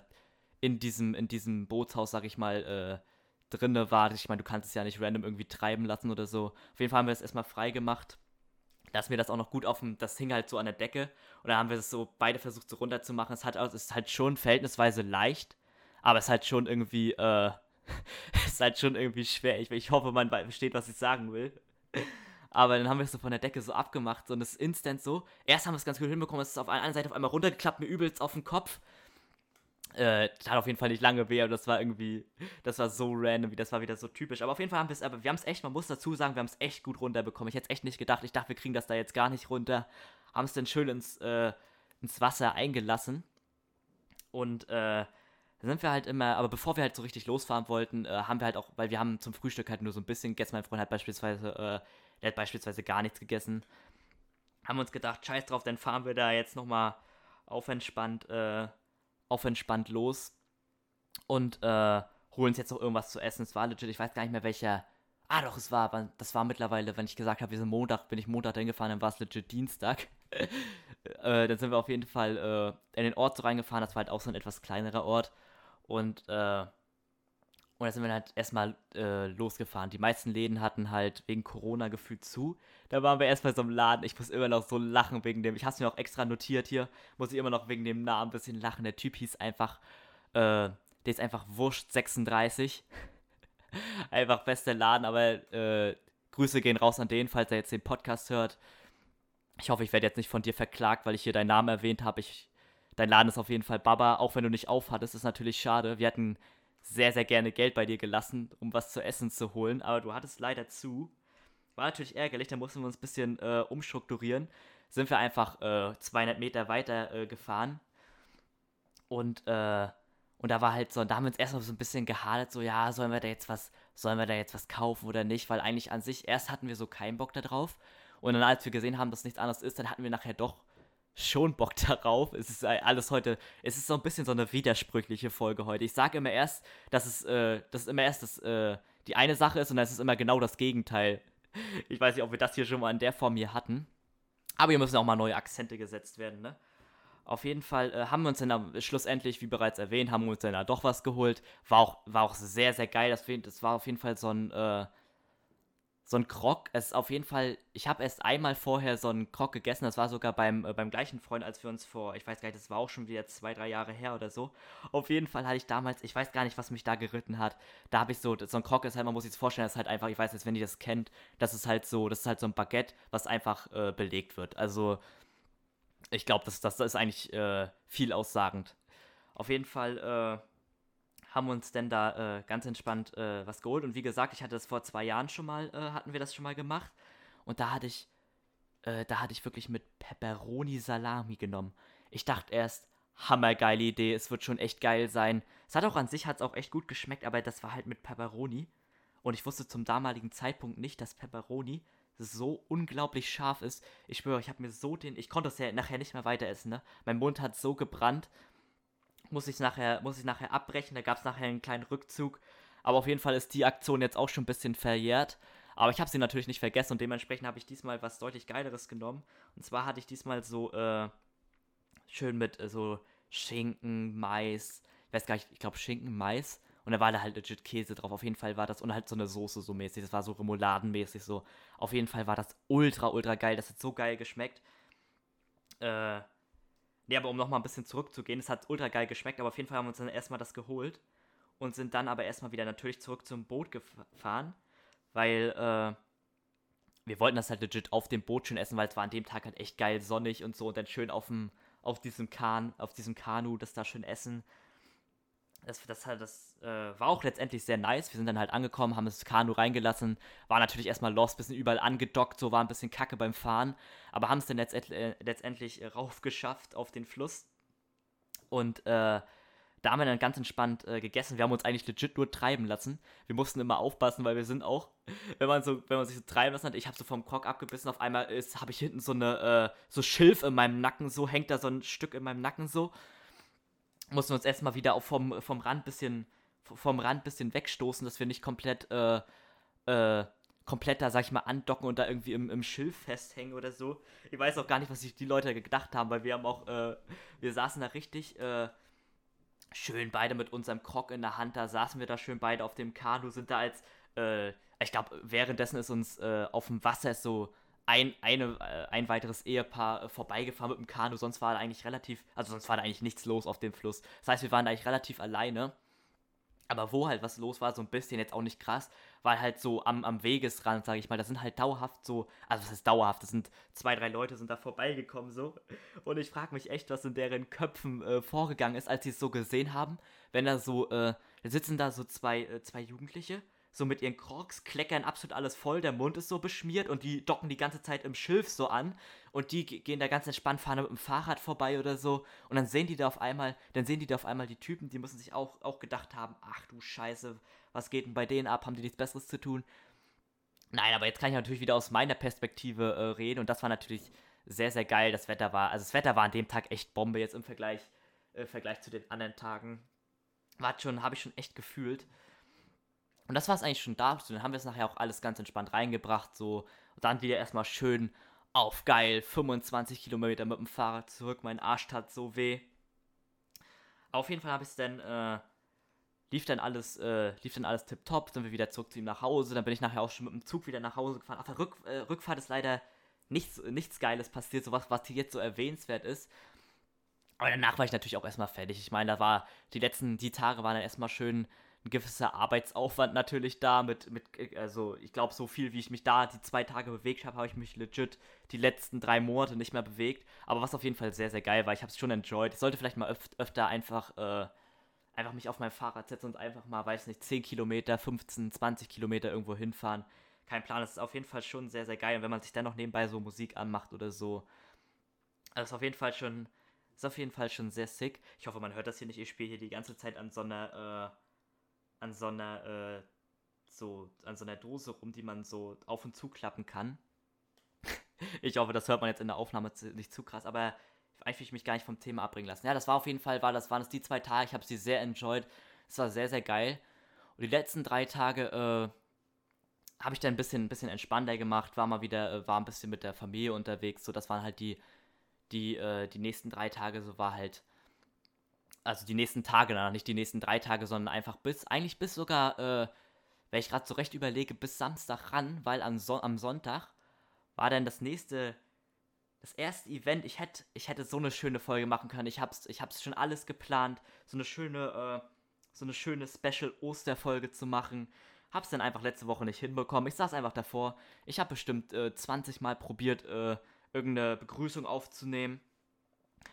in, diesem, in diesem Bootshaus, sag ich mal, äh, drinne war. Ich meine, du kannst es ja nicht random irgendwie treiben lassen oder so. Auf jeden Fall haben wir es erstmal frei gemacht da ist mir das auch noch gut auf dem, das hing halt so an der Decke und dann haben wir es so beide versucht so runter zu machen. Es hat es ist halt schon verhältnisweise leicht, aber es ist halt schon irgendwie, äh, es ist halt schon irgendwie schwer. Ich, ich hoffe, man versteht, was ich sagen will. Aber dann haben wir es so von der Decke so abgemacht und es ist instant so. Erst haben wir es ganz gut hinbekommen, es ist auf einer Seite auf einmal runtergeklappt, mir übelst auf den Kopf. Äh, hat auf jeden Fall nicht lange weh, aber das war irgendwie, das war so random, wie das war wieder so typisch. Aber auf jeden Fall haben wir es, aber wir haben es echt, man muss dazu sagen, wir haben es echt gut runterbekommen. Ich hätte es echt nicht gedacht. Ich dachte, wir kriegen das da jetzt gar nicht runter. Haben es dann schön ins, äh, ins Wasser eingelassen. Und äh, sind wir halt immer, aber bevor wir halt so richtig losfahren wollten, äh, haben wir halt auch, weil wir haben zum Frühstück halt nur so ein bisschen gegessen. Mein Freund hat beispielsweise, äh, der hat beispielsweise gar nichts gegessen. Haben uns gedacht, scheiß drauf, dann fahren wir da jetzt nochmal auf entspannt, äh, auf entspannt los und äh, holen uns jetzt noch irgendwas zu essen. Es war legit, ich weiß gar nicht mehr welcher. Ah, doch, es war, das war mittlerweile, wenn ich gesagt habe, wir sind Montag, bin ich Montag hingefahren, dann war es legit Dienstag. äh, dann sind wir auf jeden Fall äh, in den Ort so reingefahren, das war halt auch so ein etwas kleinerer Ort. Und äh, und da sind wir halt erstmal äh, losgefahren. Die meisten Läden hatten halt wegen Corona gefühlt zu. Da waren wir erst bei so einem Laden. Ich muss immer noch so lachen wegen dem. Ich habe es mir auch extra notiert hier. Muss ich immer noch wegen dem Namen ein bisschen lachen. Der Typ hieß einfach. Äh, der ist einfach Wurscht 36. einfach bester Laden, aber äh, Grüße gehen raus an den, falls er jetzt den Podcast hört. Ich hoffe, ich werde jetzt nicht von dir verklagt, weil ich hier deinen Namen erwähnt habe. dein Laden ist auf jeden Fall Baba, auch wenn du nicht aufhattest, ist natürlich schade. Wir hatten sehr, sehr gerne Geld bei dir gelassen, um was zu essen zu holen, aber du hattest leider zu. War natürlich ärgerlich, da mussten wir uns ein bisschen äh, umstrukturieren. Sind wir einfach äh, 200 Meter weiter äh, gefahren. Und, äh, und da war halt so, da haben wir uns erstmal so ein bisschen gehadert, so, ja, sollen wir da jetzt was, sollen wir da jetzt was kaufen oder nicht? Weil eigentlich an sich, erst hatten wir so keinen Bock da drauf. Und dann, als wir gesehen haben, dass nichts anderes ist, dann hatten wir nachher doch schon Bock darauf. Es ist alles heute, es ist so ein bisschen so eine widersprüchliche Folge heute. Ich sage immer erst, dass es, äh, dass immer erst das, äh, die eine Sache ist und dann ist es immer genau das Gegenteil. Ich weiß nicht, ob wir das hier schon mal in der Form hier hatten. Aber hier müssen auch mal neue Akzente gesetzt werden, ne? Auf jeden Fall äh, haben wir uns dann schlussendlich, wie bereits erwähnt, haben wir uns dann da doch was geholt. War auch, war auch sehr, sehr geil. Das, das war auf jeden Fall so ein, äh, so ein Krog. Es ist auf jeden Fall, ich habe erst einmal vorher so einen Krog gegessen. Das war sogar beim, äh, beim gleichen Freund, als wir uns vor, ich weiß gar nicht, das war auch schon wieder zwei, drei Jahre her oder so. Auf jeden Fall hatte ich damals, ich weiß gar nicht, was mich da geritten hat. Da habe ich so, so ein Krog ist halt, man muss sich vorstellen, das ist halt einfach, ich weiß jetzt, wenn ihr das kennt, das ist halt so, das ist halt so ein Baguette, was einfach äh, belegt wird. Also, ich glaube, das, das, das ist eigentlich äh, viel aussagend. Auf jeden Fall, äh, haben uns denn da äh, ganz entspannt äh, was geholt. Und wie gesagt, ich hatte das vor zwei Jahren schon mal, äh, hatten wir das schon mal gemacht. Und da hatte ich, äh, da hatte ich wirklich mit Pepperoni Salami genommen. Ich dachte erst, hammergeile Idee, es wird schon echt geil sein. Es hat auch an sich, hat es auch echt gut geschmeckt, aber das war halt mit Pepperoni. Und ich wusste zum damaligen Zeitpunkt nicht, dass Pepperoni so unglaublich scharf ist. Ich schwöre, ich habe mir so den, ich konnte das ja nachher nicht mehr weiter essen, ne? Mein Mund hat so gebrannt muss ich nachher, muss ich nachher abbrechen. Da gab es nachher einen kleinen Rückzug. Aber auf jeden Fall ist die Aktion jetzt auch schon ein bisschen verjährt. Aber ich habe sie natürlich nicht vergessen und dementsprechend habe ich diesmal was deutlich Geileres genommen. Und zwar hatte ich diesmal so äh, schön mit äh, so Schinken, Mais, ich weiß gar nicht, ich glaube Schinken, Mais. Und da war da halt legit Käse drauf. Auf jeden Fall war das und halt so eine Soße so mäßig. Das war so Remouladenmäßig so. Auf jeden Fall war das ultra, ultra geil. Das hat so geil geschmeckt. Äh, nee, aber um nochmal ein bisschen zurückzugehen, es hat ultra geil geschmeckt, aber auf jeden Fall haben wir uns dann erstmal das geholt und sind dann aber erstmal wieder natürlich zurück zum Boot gefahren, weil äh, wir wollten das halt legit auf dem Boot schön essen, weil es war an dem Tag halt echt geil sonnig und so und dann schön auf dem auf diesem Kahn, auf diesem Kanu, das da schön essen. Das, das, das äh, war auch letztendlich sehr nice. Wir sind dann halt angekommen, haben das Kanu reingelassen, war natürlich erstmal lost, bisschen überall angedockt, so war ein bisschen kacke beim Fahren, aber haben es dann letztendlich, äh, letztendlich äh, raufgeschafft auf den Fluss. Und äh, da haben wir dann ganz entspannt äh, gegessen. Wir haben uns eigentlich legit nur treiben lassen. Wir mussten immer aufpassen, weil wir sind auch, wenn man so, wenn man sich so treiben lassen hat, ich habe so vom Krog abgebissen, auf einmal ist, habe ich hinten so eine, äh, so Schilf in meinem Nacken, so hängt da so ein Stück in meinem Nacken so. Mussten wir uns erstmal wieder auch vom, vom Rand bisschen, vom Rand bisschen wegstoßen, dass wir nicht komplett, äh, äh, komplett da, sag ich mal, andocken und da irgendwie im, im Schilf festhängen oder so. Ich weiß auch gar nicht, was sich die Leute gedacht haben, weil wir haben auch, äh, wir saßen da richtig, äh, schön beide mit unserem Krog in der Hand, da saßen wir da schön beide auf dem Kanu, sind da als, äh, ich glaube, währenddessen ist uns äh, auf dem Wasser so ein, eine, äh, ein weiteres Ehepaar äh, vorbeigefahren mit dem Kanu, sonst war da eigentlich relativ, also sonst war da eigentlich nichts los auf dem Fluss. Das heißt, wir waren eigentlich relativ alleine. Aber wo halt was los war, so ein bisschen jetzt auch nicht krass, war halt so am, am Wegesrand, sage ich mal. Da sind halt dauerhaft so, also was ist dauerhaft? Das sind zwei, drei Leute sind da vorbeigekommen so. Und ich frage mich echt, was in deren Köpfen äh, vorgegangen ist, als sie es so gesehen haben. Wenn da so, äh, da sitzen da so zwei, äh, zwei Jugendliche so mit ihren Crocs, kleckern absolut alles voll, der Mund ist so beschmiert und die docken die ganze Zeit im Schilf so an und die gehen da ganz entspannt, fahren mit dem Fahrrad vorbei oder so und dann sehen die da auf einmal, dann sehen die da auf einmal die Typen, die müssen sich auch, auch gedacht haben, ach du Scheiße, was geht denn bei denen ab, haben die nichts Besseres zu tun? Nein, aber jetzt kann ich natürlich wieder aus meiner Perspektive äh, reden und das war natürlich sehr, sehr geil, das Wetter war, also das Wetter war an dem Tag echt Bombe jetzt im Vergleich, äh, Vergleich zu den anderen Tagen. War schon, habe ich schon echt gefühlt. Und das war es eigentlich schon dazu. Dann haben wir es nachher auch alles ganz entspannt reingebracht. So. Und dann wieder erstmal schön auf geil 25 Kilometer mit dem Fahrrad zurück. Mein Arsch tat so weh. Auf jeden Fall habe ich es dann, äh, lief dann alles, äh, dann alles tipptopp. Sind wir wieder zurück zu ihm nach Hause. Dann bin ich nachher auch schon mit dem Zug wieder nach Hause gefahren. Auf der Rück, äh, Rückfahrt ist leider nichts, nichts Geiles passiert, sowas, was hier jetzt so erwähnenswert ist. Aber danach war ich natürlich auch erstmal fertig. Ich meine, da war, die letzten, die Tage waren dann erstmal schön ein gewisser Arbeitsaufwand natürlich da mit, mit also ich glaube, so viel wie ich mich da die zwei Tage bewegt habe, habe ich mich legit die letzten drei Monate nicht mehr bewegt. Aber was auf jeden Fall sehr, sehr geil war, ich habe es schon enjoyed. Ich sollte vielleicht mal öf öfter einfach, äh, einfach mich auf mein Fahrrad setzen und einfach mal, weiß nicht, 10 Kilometer, 15, 20 Kilometer irgendwo hinfahren. Kein Plan, das ist auf jeden Fall schon sehr, sehr geil. Und wenn man sich dann noch nebenbei so Musik anmacht oder so, das ist auf jeden Fall schon, ist auf jeden Fall schon sehr sick. Ich hoffe, man hört das hier nicht. Ich spiele hier die ganze Zeit an so einer, äh, an so einer, äh, so, an so einer Dose rum, die man so auf und zuklappen kann. ich hoffe, das hört man jetzt in der Aufnahme nicht zu krass, aber eigentlich will ich mich gar nicht vom Thema abbringen lassen. Ja, das war auf jeden Fall, war das, waren es die zwei Tage, ich habe sie sehr enjoyed. Es war sehr, sehr geil. Und die letzten drei Tage, äh, habe ich dann ein bisschen, ein bisschen entspannter gemacht, war mal wieder, äh, war ein bisschen mit der Familie unterwegs, so das waren halt die, die, äh, die nächsten drei Tage, so war halt also die nächsten Tage danach, nicht die nächsten drei Tage, sondern einfach bis, eigentlich bis sogar, äh, wenn ich gerade so recht überlege, bis Samstag ran, weil am, so am Sonntag war dann das nächste, das erste Event. Ich hätte, ich hätte so eine schöne Folge machen können. Ich hab's, ich hab's schon alles geplant, so eine schöne, äh, so eine schöne Special-Osterfolge zu machen. Hab's dann einfach letzte Woche nicht hinbekommen. Ich saß einfach davor. Ich habe bestimmt äh, 20 Mal probiert, äh, irgendeine Begrüßung aufzunehmen.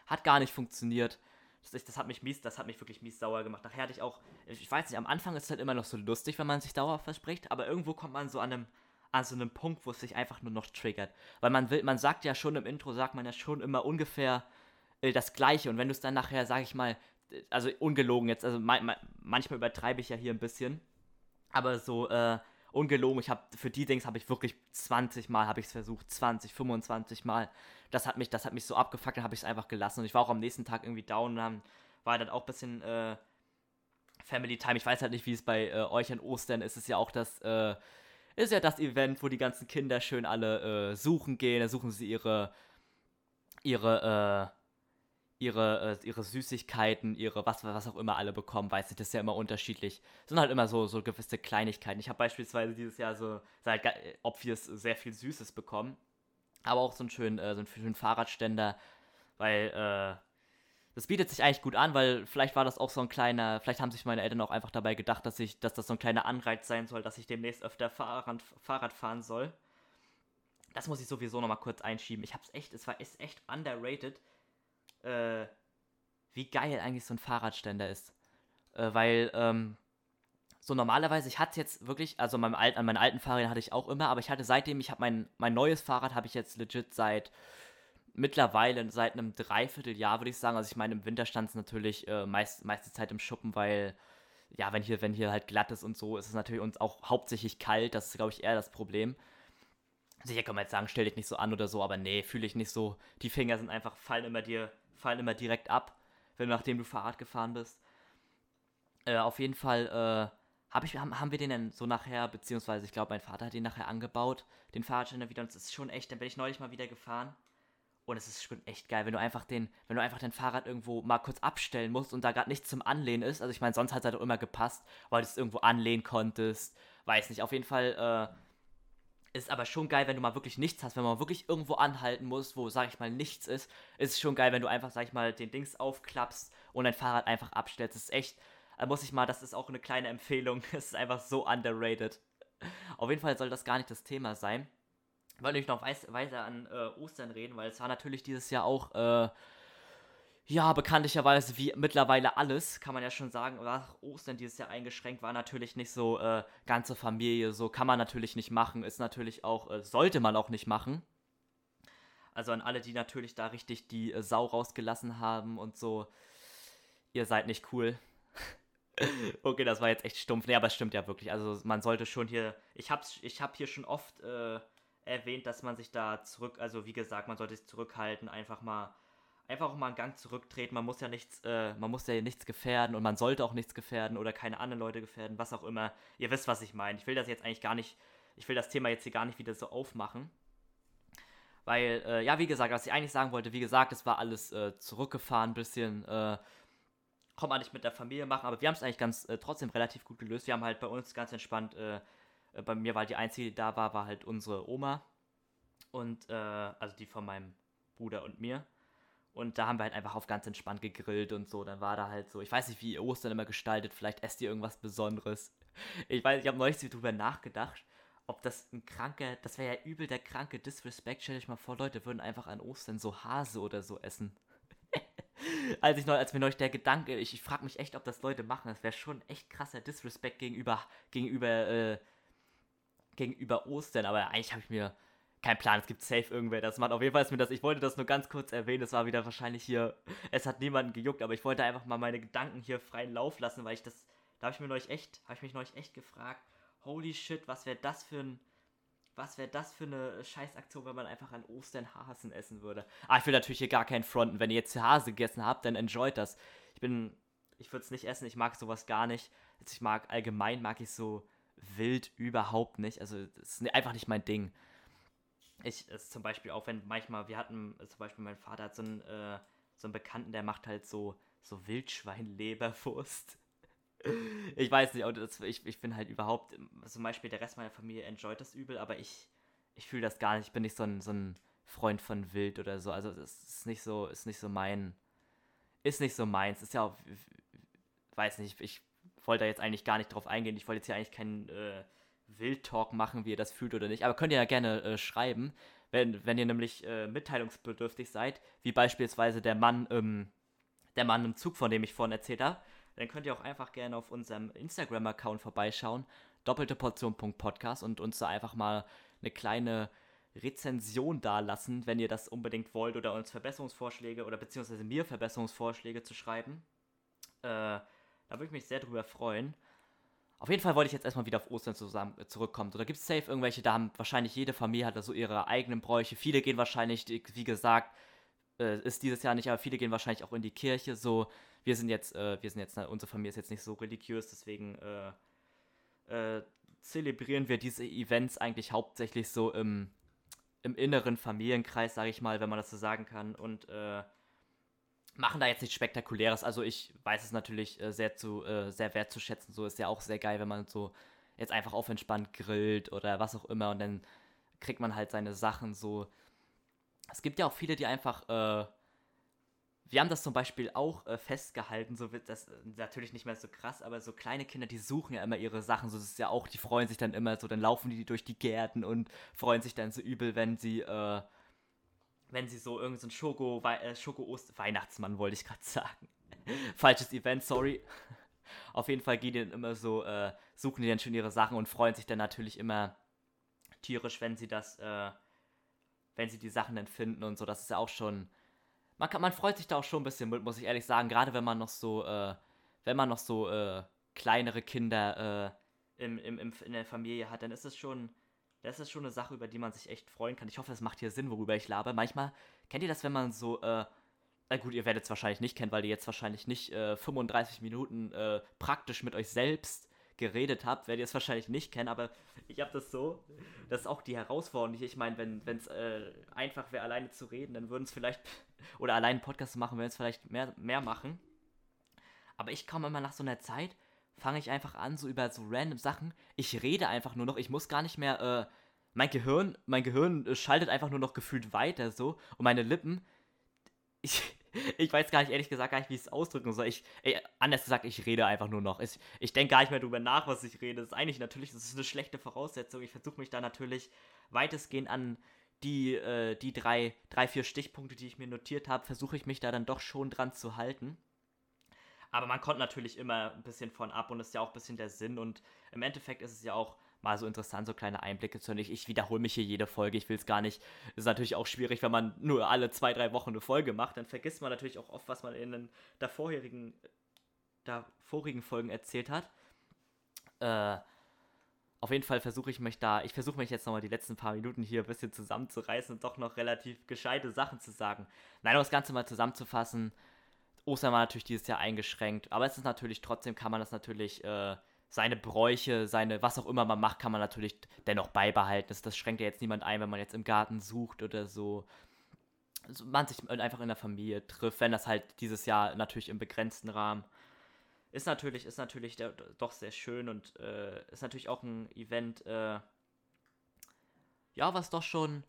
Hat gar nicht funktioniert. Das, das, hat mich mies, das hat mich wirklich mies sauer gemacht. Nachher hatte ich auch, ich weiß nicht, am Anfang ist es halt immer noch so lustig, wenn man sich dauerhaft verspricht, aber irgendwo kommt man so an einem, an so einem Punkt, wo es sich einfach nur noch triggert. Weil man will, man sagt ja schon im Intro, sagt man ja schon immer ungefähr äh, das Gleiche. Und wenn du es dann nachher, sag ich mal, also ungelogen jetzt, also ma ma manchmal übertreibe ich ja hier ein bisschen, aber so, äh, ungelogen, ich habe für die Dings habe ich wirklich 20 Mal habe ich es versucht, 20, 25 Mal das hat mich, das hat mich so abgefuckt, dann habe ich es einfach gelassen. Und ich war auch am nächsten Tag irgendwie down und dann war dann auch ein bisschen äh, Family Time. Ich weiß halt nicht, wie es bei äh, euch an Ostern ist. Es ist ja auch das, äh, ist ja das Event, wo die ganzen Kinder schön alle äh, suchen gehen. Da suchen sie ihre, ihre, ihre, äh, ihre Süßigkeiten, ihre was, was auch immer alle bekommen, weiß ich, das ist ja immer unterschiedlich. Es sind halt immer so, so gewisse Kleinigkeiten. Ich habe beispielsweise dieses Jahr so, seit obvious sehr viel Süßes bekommen, aber auch so einen schönen, äh, so einen schönen Fahrradständer, weil, äh, das bietet sich eigentlich gut an, weil vielleicht war das auch so ein kleiner, vielleicht haben sich meine Eltern auch einfach dabei gedacht, dass ich, dass das so ein kleiner Anreiz sein soll, dass ich demnächst öfter Fahrrad, Fahrrad fahren soll. Das muss ich sowieso nochmal kurz einschieben. Ich hab's echt, es war ist echt underrated, äh, wie geil eigentlich so ein Fahrradständer ist. Äh, weil, ähm, so normalerweise, ich hatte jetzt wirklich, also meinem Alt, an meinen alten Fahrrädern hatte ich auch immer, aber ich hatte seitdem, ich habe mein, mein neues Fahrrad, habe ich jetzt legit seit mittlerweile seit einem Dreivierteljahr, würde ich sagen. Also ich meine, im Winter stand es natürlich äh, meist, meiste Zeit im Schuppen, weil, ja, wenn hier, wenn hier halt glatt ist und so, ist es natürlich uns auch hauptsächlich kalt. Das ist, glaube ich, eher das Problem. Sicher kann man jetzt sagen, stell dich nicht so an oder so, aber nee, fühle ich nicht so. Die Finger sind einfach, fallen immer dir, fallen immer direkt ab, wenn nachdem du Fahrrad gefahren bist. Äh, auf jeden Fall, äh, hab ich, haben, haben wir den dann so nachher, beziehungsweise ich glaube, mein Vater hat den nachher angebaut, den Fahrradständer wieder, und es ist schon echt, dann bin ich neulich mal wieder gefahren. Und es ist schon echt geil, wenn du einfach den, wenn du einfach dein Fahrrad irgendwo mal kurz abstellen musst und da gerade nichts zum Anlehnen ist. Also ich meine, sonst hat es halt auch immer gepasst, weil du es irgendwo anlehnen konntest. Weiß nicht, auf jeden Fall äh, ist aber schon geil, wenn du mal wirklich nichts hast, wenn man wirklich irgendwo anhalten muss, wo, sag ich mal, nichts ist. Ist es schon geil, wenn du einfach, sag ich mal, den Dings aufklappst und dein Fahrrad einfach abstellst. Das ist echt, da muss ich mal, das ist auch eine kleine Empfehlung. Es ist einfach so underrated. Auf jeden Fall soll das gar nicht das Thema sein. Ich wollte nämlich noch weiter an äh, Ostern reden, weil es war natürlich dieses Jahr auch, äh, ja, bekanntlicherweise wie mittlerweile alles, kann man ja schon sagen, nach Ostern dieses Jahr eingeschränkt, war natürlich nicht so äh, ganze Familie, so kann man natürlich nicht machen, ist natürlich auch, äh, sollte man auch nicht machen. Also an alle, die natürlich da richtig die äh, Sau rausgelassen haben und so, ihr seid nicht cool. okay, das war jetzt echt stumpf. Nee, aber es stimmt ja wirklich. Also man sollte schon hier, ich hab's, ich hab hier schon oft äh, erwähnt, dass man sich da zurück, also wie gesagt, man sollte sich zurückhalten, einfach mal einfach auch mal einen Gang zurücktreten. Man muss ja nichts, äh, man muss ja nichts gefährden und man sollte auch nichts gefährden oder keine anderen Leute gefährden, was auch immer. Ihr wisst, was ich meine. Ich will das jetzt eigentlich gar nicht, ich will das Thema jetzt hier gar nicht wieder so aufmachen. Weil, äh, ja, wie gesagt, was ich eigentlich sagen wollte, wie gesagt, es war alles äh, zurückgefahren, ein bisschen, äh, kann man nicht mit der Familie machen, aber wir haben es eigentlich ganz äh, trotzdem relativ gut gelöst. Wir haben halt bei uns ganz entspannt, äh, äh, bei mir, weil die einzige, die da war, war halt unsere Oma. Und, also die von meinem Bruder und mir. Und da haben wir halt einfach auf ganz entspannt gegrillt und so. Dann war da halt so, ich weiß nicht, wie ihr Ostern immer gestaltet, vielleicht esst ihr irgendwas Besonderes. Ich weiß, ich habe neulich drüber nachgedacht, ob das ein kranker, das wäre ja übel der kranke Disrespect. Stell euch mal vor, Leute würden einfach an Ostern so Hase oder so essen. als ich neu, als mir neulich der Gedanke, ich, ich frage mich echt, ob das Leute machen. Das wäre schon echt krasser Disrespect gegenüber, gegenüber, äh, gegenüber Ostern. Aber eigentlich habe ich mir kein Plan, es gibt safe irgendwer, das macht. Auf jeden Fall ist mir das, ich wollte das nur ganz kurz erwähnen, es war wieder wahrscheinlich hier, es hat niemanden gejuckt, aber ich wollte einfach mal meine Gedanken hier freien Lauf lassen, weil ich das, da habe ich mir neulich echt, habe ich mich neulich echt gefragt, holy shit, was wäre das für ein, was wäre das für eine Scheißaktion, wenn man einfach an Ostern Hasen essen würde. Ah, ich will natürlich hier gar keinen fronten, wenn ihr jetzt Hase gegessen habt, dann enjoyt das. Ich bin, ich würde es nicht essen, ich mag sowas gar nicht. Ich mag, allgemein mag ich so wild überhaupt nicht, also das ist einfach nicht mein Ding ich es zum Beispiel auch, wenn manchmal, wir hatten zum Beispiel, mein Vater hat so einen, äh, so einen Bekannten, der macht halt so, so Wildschweinleberwurst. ich weiß nicht, das, ich, ich bin halt überhaupt, zum Beispiel der Rest meiner Familie enjoyt das übel, aber ich, ich fühle das gar nicht. Ich bin nicht so ein, so ein Freund von Wild oder so. Also es ist nicht so, ist nicht so mein, ist nicht so meins. Ist ja auch, weiß nicht, ich wollte da jetzt eigentlich gar nicht drauf eingehen. Ich wollte jetzt hier eigentlich keinen äh, Wildtalk machen, wie ihr das fühlt oder nicht. Aber könnt ihr ja gerne äh, schreiben, wenn, wenn ihr nämlich äh, mitteilungsbedürftig seid, wie beispielsweise der Mann, ähm, der Mann im Zug, von dem ich vorhin erzählt habe. Dann könnt ihr auch einfach gerne auf unserem Instagram-Account vorbeischauen, doppelte Portion.podcast und uns da einfach mal eine kleine Rezension dalassen, wenn ihr das unbedingt wollt oder uns Verbesserungsvorschläge oder beziehungsweise mir Verbesserungsvorschläge zu schreiben. Äh, da würde ich mich sehr drüber freuen. Auf jeden Fall wollte ich jetzt erstmal wieder auf Ostern zusammen, äh, zurückkommen. So, da gibt es safe irgendwelche, da haben wahrscheinlich jede Familie hat da so ihre eigenen Bräuche. Viele gehen wahrscheinlich, wie gesagt, äh, ist dieses Jahr nicht, aber viele gehen wahrscheinlich auch in die Kirche. So, wir sind jetzt, äh, wir sind jetzt, unsere Familie ist jetzt nicht so religiös, deswegen äh, äh, zelebrieren wir diese Events eigentlich hauptsächlich so im, im inneren Familienkreis, sage ich mal, wenn man das so sagen kann. Und äh, machen da jetzt nichts Spektakuläres. Also ich weiß es natürlich äh, sehr zu äh, sehr wertzuschätzen. So ist ja auch sehr geil, wenn man so jetzt einfach auf entspannt grillt oder was auch immer und dann kriegt man halt seine Sachen so. Es gibt ja auch viele, die einfach äh, wir haben das zum Beispiel auch äh, festgehalten, so wird das äh, natürlich nicht mehr so krass, aber so kleine Kinder, die suchen ja immer ihre Sachen, so ist es ja auch, die freuen sich dann immer so, dann laufen die durch die Gärten und freuen sich dann so übel, wenn sie, äh, wenn sie so irgendein so Schoko, äh, Schoko Weihnachtsmann wollte ich gerade sagen. Falsches Event, sorry. Auf jeden Fall gehen die dann immer so, äh, suchen die dann schon ihre Sachen und freuen sich dann natürlich immer tierisch, wenn sie das, äh, wenn sie die Sachen dann finden und so. Das ist ja auch schon man, kann, man freut sich da auch schon ein bisschen mit, muss ich ehrlich sagen. Gerade wenn man noch so, äh, wenn man noch so äh, kleinere Kinder äh, im, im, im, in der Familie hat, dann ist es schon, das ist schon eine Sache, über die man sich echt freuen kann. Ich hoffe, es macht hier Sinn, worüber ich labe. Manchmal, kennt ihr das, wenn man so, äh, na gut, ihr werdet es wahrscheinlich nicht kennen, weil ihr jetzt wahrscheinlich nicht äh, 35 Minuten äh, praktisch mit euch selbst geredet habt, werdet ihr es wahrscheinlich nicht kennen, aber ich habe das so, das ist auch die Herausforderung. Ich meine, wenn es äh, einfach wäre, alleine zu reden, dann würden es vielleicht, oder alleine einen Podcast zu machen, würden es vielleicht mehr, mehr machen. Aber ich komme immer nach so einer Zeit, fange ich einfach an, so über so random Sachen. Ich rede einfach nur noch, ich muss gar nicht mehr, äh, mein Gehirn, mein Gehirn schaltet einfach nur noch gefühlt weiter so und meine Lippen, ich, ich weiß gar nicht, ehrlich gesagt, gar nicht, wie ich es ausdrücken soll. Ich, ey, anders gesagt, ich rede einfach nur noch. Ich, ich denke gar nicht mehr darüber nach, was ich rede. Das ist eigentlich natürlich, das ist eine schlechte Voraussetzung. Ich versuche mich da natürlich weitestgehend an die, äh, die drei, drei, vier Stichpunkte, die ich mir notiert habe, versuche ich mich da dann doch schon dran zu halten. Aber man kommt natürlich immer ein bisschen von ab und ist ja auch ein bisschen der Sinn. Und im Endeffekt ist es ja auch mal so interessant, so kleine Einblicke zu Ich, ich wiederhole mich hier jede Folge, ich will es gar nicht. Ist natürlich auch schwierig, wenn man nur alle zwei, drei Wochen eine Folge macht, dann vergisst man natürlich auch oft, was man in den davorherigen, davorigen Folgen erzählt hat. Äh, auf jeden Fall versuche ich mich da, ich versuche mich jetzt nochmal die letzten paar Minuten hier ein bisschen zusammenzureißen und doch noch relativ gescheite Sachen zu sagen. Nein, um das Ganze mal zusammenzufassen, Ostern war natürlich dieses Jahr eingeschränkt, aber es ist natürlich, trotzdem kann man das natürlich äh, seine Bräuche, seine, was auch immer man macht, kann man natürlich dennoch beibehalten. Das, das schränkt ja jetzt niemand ein, wenn man jetzt im Garten sucht oder so. Also man sich einfach in der Familie trifft, wenn das halt dieses Jahr natürlich im begrenzten Rahmen. Ist natürlich, ist natürlich doch sehr schön und äh, ist natürlich auch ein Event, äh, ja, was doch schon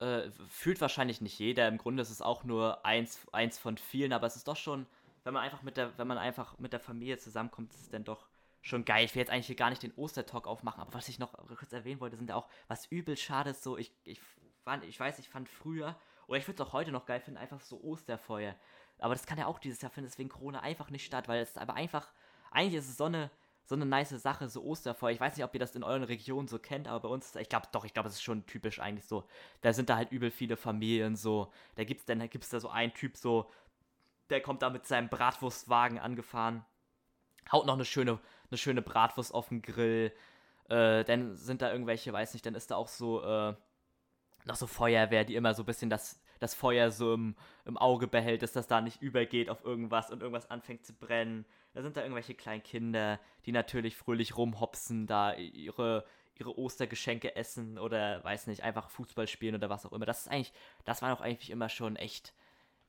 äh, fühlt wahrscheinlich nicht jeder. Im Grunde ist es auch nur eins, eins von vielen, aber es ist doch schon, wenn man einfach mit der, wenn man einfach mit der Familie zusammenkommt, ist es dann doch schon geil. Ich will jetzt eigentlich hier gar nicht den Ostertalk aufmachen, aber was ich noch kurz erwähnen wollte, sind ja auch, was übel schade ist, so, ich, ich fand, ich weiß, ich fand früher, oder ich würde es auch heute noch geil finden, einfach so Osterfeuer. Aber das kann ja auch dieses Jahr finden, deswegen Corona einfach nicht statt, weil es aber einfach, eigentlich ist es so eine, so eine nice Sache, so Osterfeuer. Ich weiß nicht, ob ihr das in euren Regionen so kennt, aber bei uns, ich glaube doch, ich glaube, es ist schon typisch eigentlich so. Da sind da halt übel viele Familien so. Da gibt's dann, da gibt's da so einen Typ so, der kommt da mit seinem Bratwurstwagen angefahren haut noch eine schöne, eine schöne Bratwurst auf den Grill. Äh, dann sind da irgendwelche, weiß nicht, dann ist da auch so äh, noch so Feuerwehr, die immer so ein bisschen das, das Feuer so im, im Auge behält, dass das da nicht übergeht auf irgendwas und irgendwas anfängt zu brennen. Da sind da irgendwelche kleinen Kinder, die natürlich fröhlich rumhopsen, da ihre, ihre Ostergeschenke essen oder weiß nicht, einfach Fußball spielen oder was auch immer. Das ist eigentlich, das war doch eigentlich immer schon echt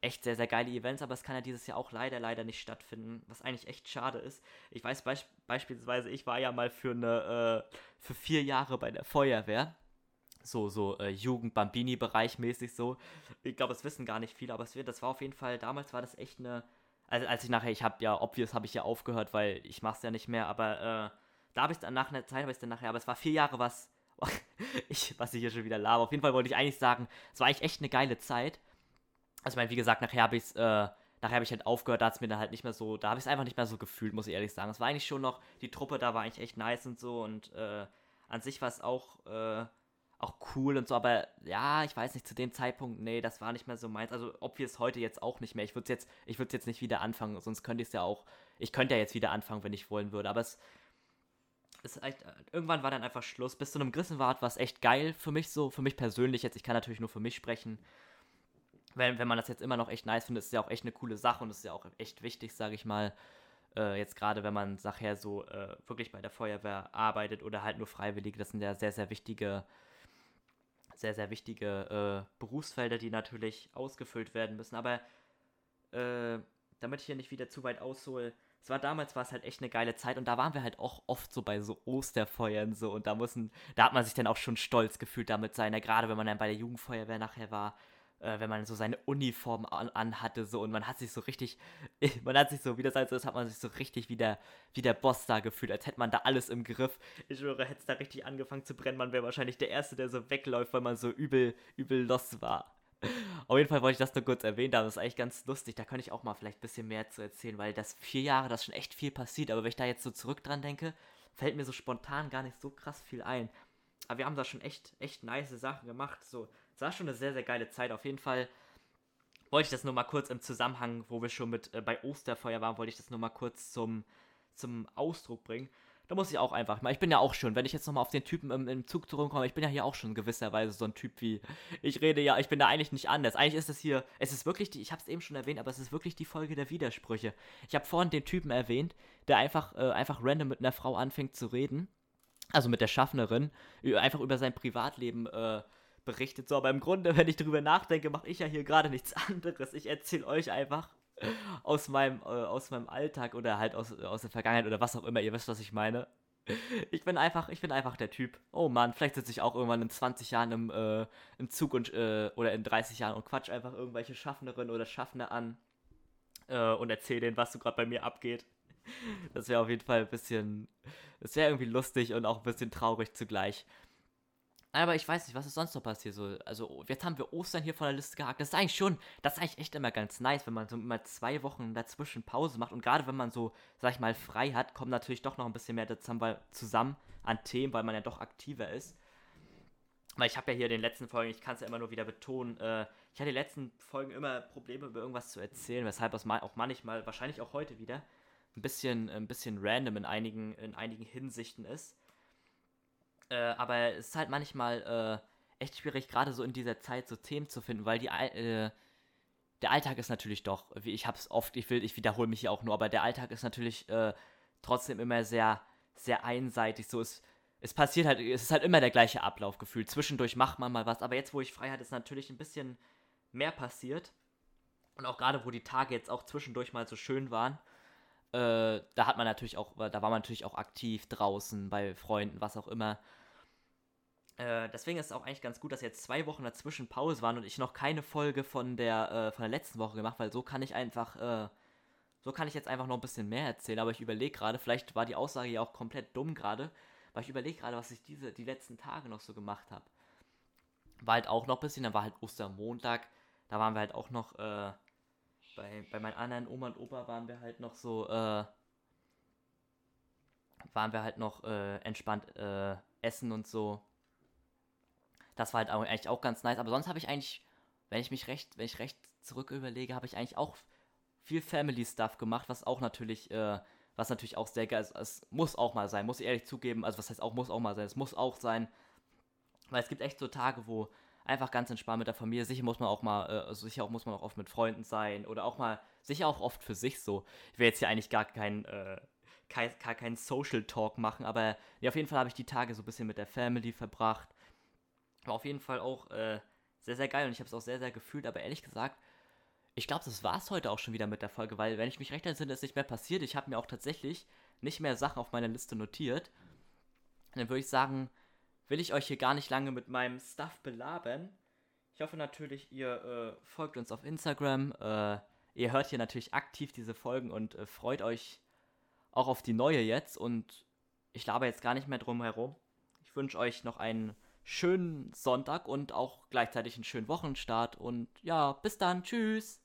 echt sehr, sehr geile Events, aber es kann ja dieses Jahr auch leider, leider nicht stattfinden, was eigentlich echt schade ist. Ich weiß beisp beispielsweise, ich war ja mal für eine, äh, für vier Jahre bei der Feuerwehr. So, so äh, Jugend-Bambini-Bereich mäßig so. Ich glaube, das wissen gar nicht viele, aber es wird, das war auf jeden Fall, damals war das echt eine, also als ich nachher, ich habe ja, obvious habe ich ja aufgehört, weil ich mache es ja nicht mehr, aber äh, da habe ich dann nach einer Zeit, habe ich dann nachher, aber es war vier Jahre was, ich, was ich hier schon wieder laber. Auf jeden Fall wollte ich eigentlich sagen, es war eigentlich echt eine geile Zeit. Also ich meine, wie gesagt, nachher habe ich äh, nachher habe ich halt aufgehört, da hat es mir dann halt nicht mehr so, da habe ich es einfach nicht mehr so gefühlt, muss ich ehrlich sagen. Es war eigentlich schon noch, die Truppe da war eigentlich echt nice und so und äh, an sich war es auch, äh, auch cool und so, aber ja, ich weiß nicht, zu dem Zeitpunkt, nee, das war nicht mehr so meins. Also, ob wir es heute jetzt auch nicht mehr. Ich würde es jetzt, ich würde jetzt nicht wieder anfangen, sonst könnte ich es ja auch, ich könnte ja jetzt wieder anfangen, wenn ich wollen würde, aber es ist echt, irgendwann war dann einfach Schluss. Bis zu einem Grissenwart war es echt geil für mich so, für mich persönlich jetzt. Ich kann natürlich nur für mich sprechen wenn, wenn man das jetzt immer noch echt nice findet, ist es ja auch echt eine coole Sache und ist ja auch echt wichtig, sage ich mal. Äh, jetzt gerade, wenn man nachher so äh, wirklich bei der Feuerwehr arbeitet oder halt nur Freiwillige, das sind ja sehr, sehr wichtige, sehr, sehr wichtige äh, Berufsfelder, die natürlich ausgefüllt werden müssen. Aber äh, damit ich hier nicht wieder zu weit aushole, es war damals war es halt echt eine geile Zeit und da waren wir halt auch oft so bei so Osterfeuern so und da mussten, da hat man sich dann auch schon stolz gefühlt damit seiner, gerade wenn man dann bei der Jugendfeuerwehr nachher war, äh, wenn man so seine Uniform an, anhatte so und man hat sich so richtig, man hat sich so, wie das so ist, hat man sich so richtig wie der, wie der Boss da gefühlt, als hätte man da alles im Griff. Ich schwöre, hätte es da richtig angefangen zu brennen, man wäre wahrscheinlich der Erste, der so wegläuft, weil man so übel, übel los war. Auf jeden Fall wollte ich das nur kurz erwähnen, das ist eigentlich ganz lustig. Da könnte ich auch mal vielleicht ein bisschen mehr zu erzählen, weil das vier Jahre, das schon echt viel passiert. Aber wenn ich da jetzt so zurück dran denke, fällt mir so spontan gar nicht so krass viel ein. Aber wir haben da schon echt, echt nice Sachen gemacht. So, es war schon eine sehr, sehr geile Zeit. Auf jeden Fall wollte ich das nur mal kurz im Zusammenhang, wo wir schon mit äh, bei Osterfeuer waren, wollte ich das nur mal kurz zum, zum Ausdruck bringen da muss ich auch einfach mal. Ich bin ja auch schon, wenn ich jetzt nochmal auf den Typen im, im Zug zurückkomme, ich bin ja hier auch schon gewisserweise so ein Typ wie. Ich rede ja, ich bin da eigentlich nicht anders. Eigentlich ist es hier, es ist wirklich die, ich habe es eben schon erwähnt, aber es ist wirklich die Folge der Widersprüche. Ich habe vorhin den Typen erwähnt, der einfach, äh, einfach random mit einer Frau anfängt zu reden. Also mit der Schaffnerin, einfach über sein Privatleben äh, berichtet. So, aber im Grunde, wenn ich darüber nachdenke, mache ich ja hier gerade nichts anderes. Ich erzähle euch einfach, aus meinem, äh, aus meinem Alltag oder halt aus, aus der Vergangenheit oder was auch immer, ihr wisst, was ich meine. Ich bin einfach, ich bin einfach der Typ. Oh Mann, vielleicht sitze ich auch irgendwann in 20 Jahren im, äh, im Zug und, äh, oder in 30 Jahren und quatsch einfach irgendwelche Schaffnerinnen oder Schaffner an äh, und erzähle denen, was so gerade bei mir abgeht. Das wäre auf jeden Fall ein bisschen, das wäre irgendwie lustig und auch ein bisschen traurig zugleich. Aber ich weiß nicht, was ist sonst noch passiert. So, also, jetzt haben wir Ostern hier von der Liste gehakt. Das ist eigentlich schon, das ist eigentlich echt immer ganz nice, wenn man so immer zwei Wochen dazwischen Pause macht. Und gerade wenn man so, sag ich mal, frei hat, kommt natürlich doch noch ein bisschen mehr zusammen an Themen, weil man ja doch aktiver ist. Weil ich habe ja hier in den letzten Folgen, ich kann es ja immer nur wieder betonen, äh, ich hatte in den letzten Folgen immer Probleme, über irgendwas zu erzählen, weshalb es auch manchmal, wahrscheinlich auch heute wieder, ein bisschen, ein bisschen random in einigen, in einigen Hinsichten ist. Äh, aber es ist halt manchmal äh, echt schwierig, gerade so in dieser Zeit so Themen zu finden, weil die äh, der Alltag ist natürlich doch, wie ich hab's oft, ich will, ich wiederhole mich hier auch nur, aber der Alltag ist natürlich äh, trotzdem immer sehr, sehr einseitig. So es, es passiert halt, es ist halt immer der gleiche Ablauf gefühlt. Zwischendurch macht man mal was, aber jetzt, wo ich frei hatte, ist natürlich ein bisschen mehr passiert. Und auch gerade, wo die Tage jetzt auch zwischendurch mal so schön waren, äh, da hat man natürlich auch, da war man natürlich auch aktiv draußen bei Freunden, was auch immer. Äh, deswegen ist es auch eigentlich ganz gut, dass jetzt zwei Wochen dazwischen Pause waren und ich noch keine Folge von der, äh, von der letzten Woche gemacht, weil so kann ich einfach, äh, so kann ich jetzt einfach noch ein bisschen mehr erzählen. Aber ich überlege gerade, vielleicht war die Aussage ja auch komplett dumm gerade, weil ich überlege gerade, was ich diese, die letzten Tage noch so gemacht habe. War halt auch noch ein bisschen, dann war halt Ostermontag, da waren wir halt auch noch, äh, bei, bei meinen anderen Oma und Opa waren wir halt noch so, äh, waren wir halt noch äh, entspannt äh, essen und so. Das war halt auch, eigentlich auch ganz nice. Aber sonst habe ich eigentlich, wenn ich mich recht, wenn ich recht zurück überlege, habe ich eigentlich auch viel Family Stuff gemacht, was auch natürlich, äh, was natürlich auch sehr geil ist. Es muss auch mal sein, muss ich ehrlich zugeben. Also was heißt auch, muss auch mal sein. Es muss auch sein. Weil es gibt echt so Tage, wo einfach ganz entspannt mit der Familie. Sicher muss man auch mal, äh, also sicher auch muss man auch oft mit Freunden sein oder auch mal, sicher auch oft für sich so. Ich will jetzt hier eigentlich gar kein, äh, kein, gar keinen Social Talk machen, aber ja, auf jeden Fall habe ich die Tage so ein bisschen mit der Family verbracht. War auf jeden Fall auch äh, sehr, sehr geil und ich habe es auch sehr, sehr gefühlt, aber ehrlich gesagt, ich glaube, das war es heute auch schon wieder mit der Folge, weil, wenn ich mich recht entsinne, ist nicht mehr passiert. Ich habe mir auch tatsächlich nicht mehr Sachen auf meiner Liste notiert. Dann würde ich sagen, will ich euch hier gar nicht lange mit meinem Stuff belabern. Ich hoffe natürlich, ihr äh, folgt uns auf Instagram. Äh, ihr hört hier natürlich aktiv diese Folgen und äh, freut euch auch auf die neue jetzt. Und ich laber jetzt gar nicht mehr drum herum. Ich wünsche euch noch einen schönen Sonntag und auch gleichzeitig einen schönen Wochenstart. Und ja, bis dann. Tschüss.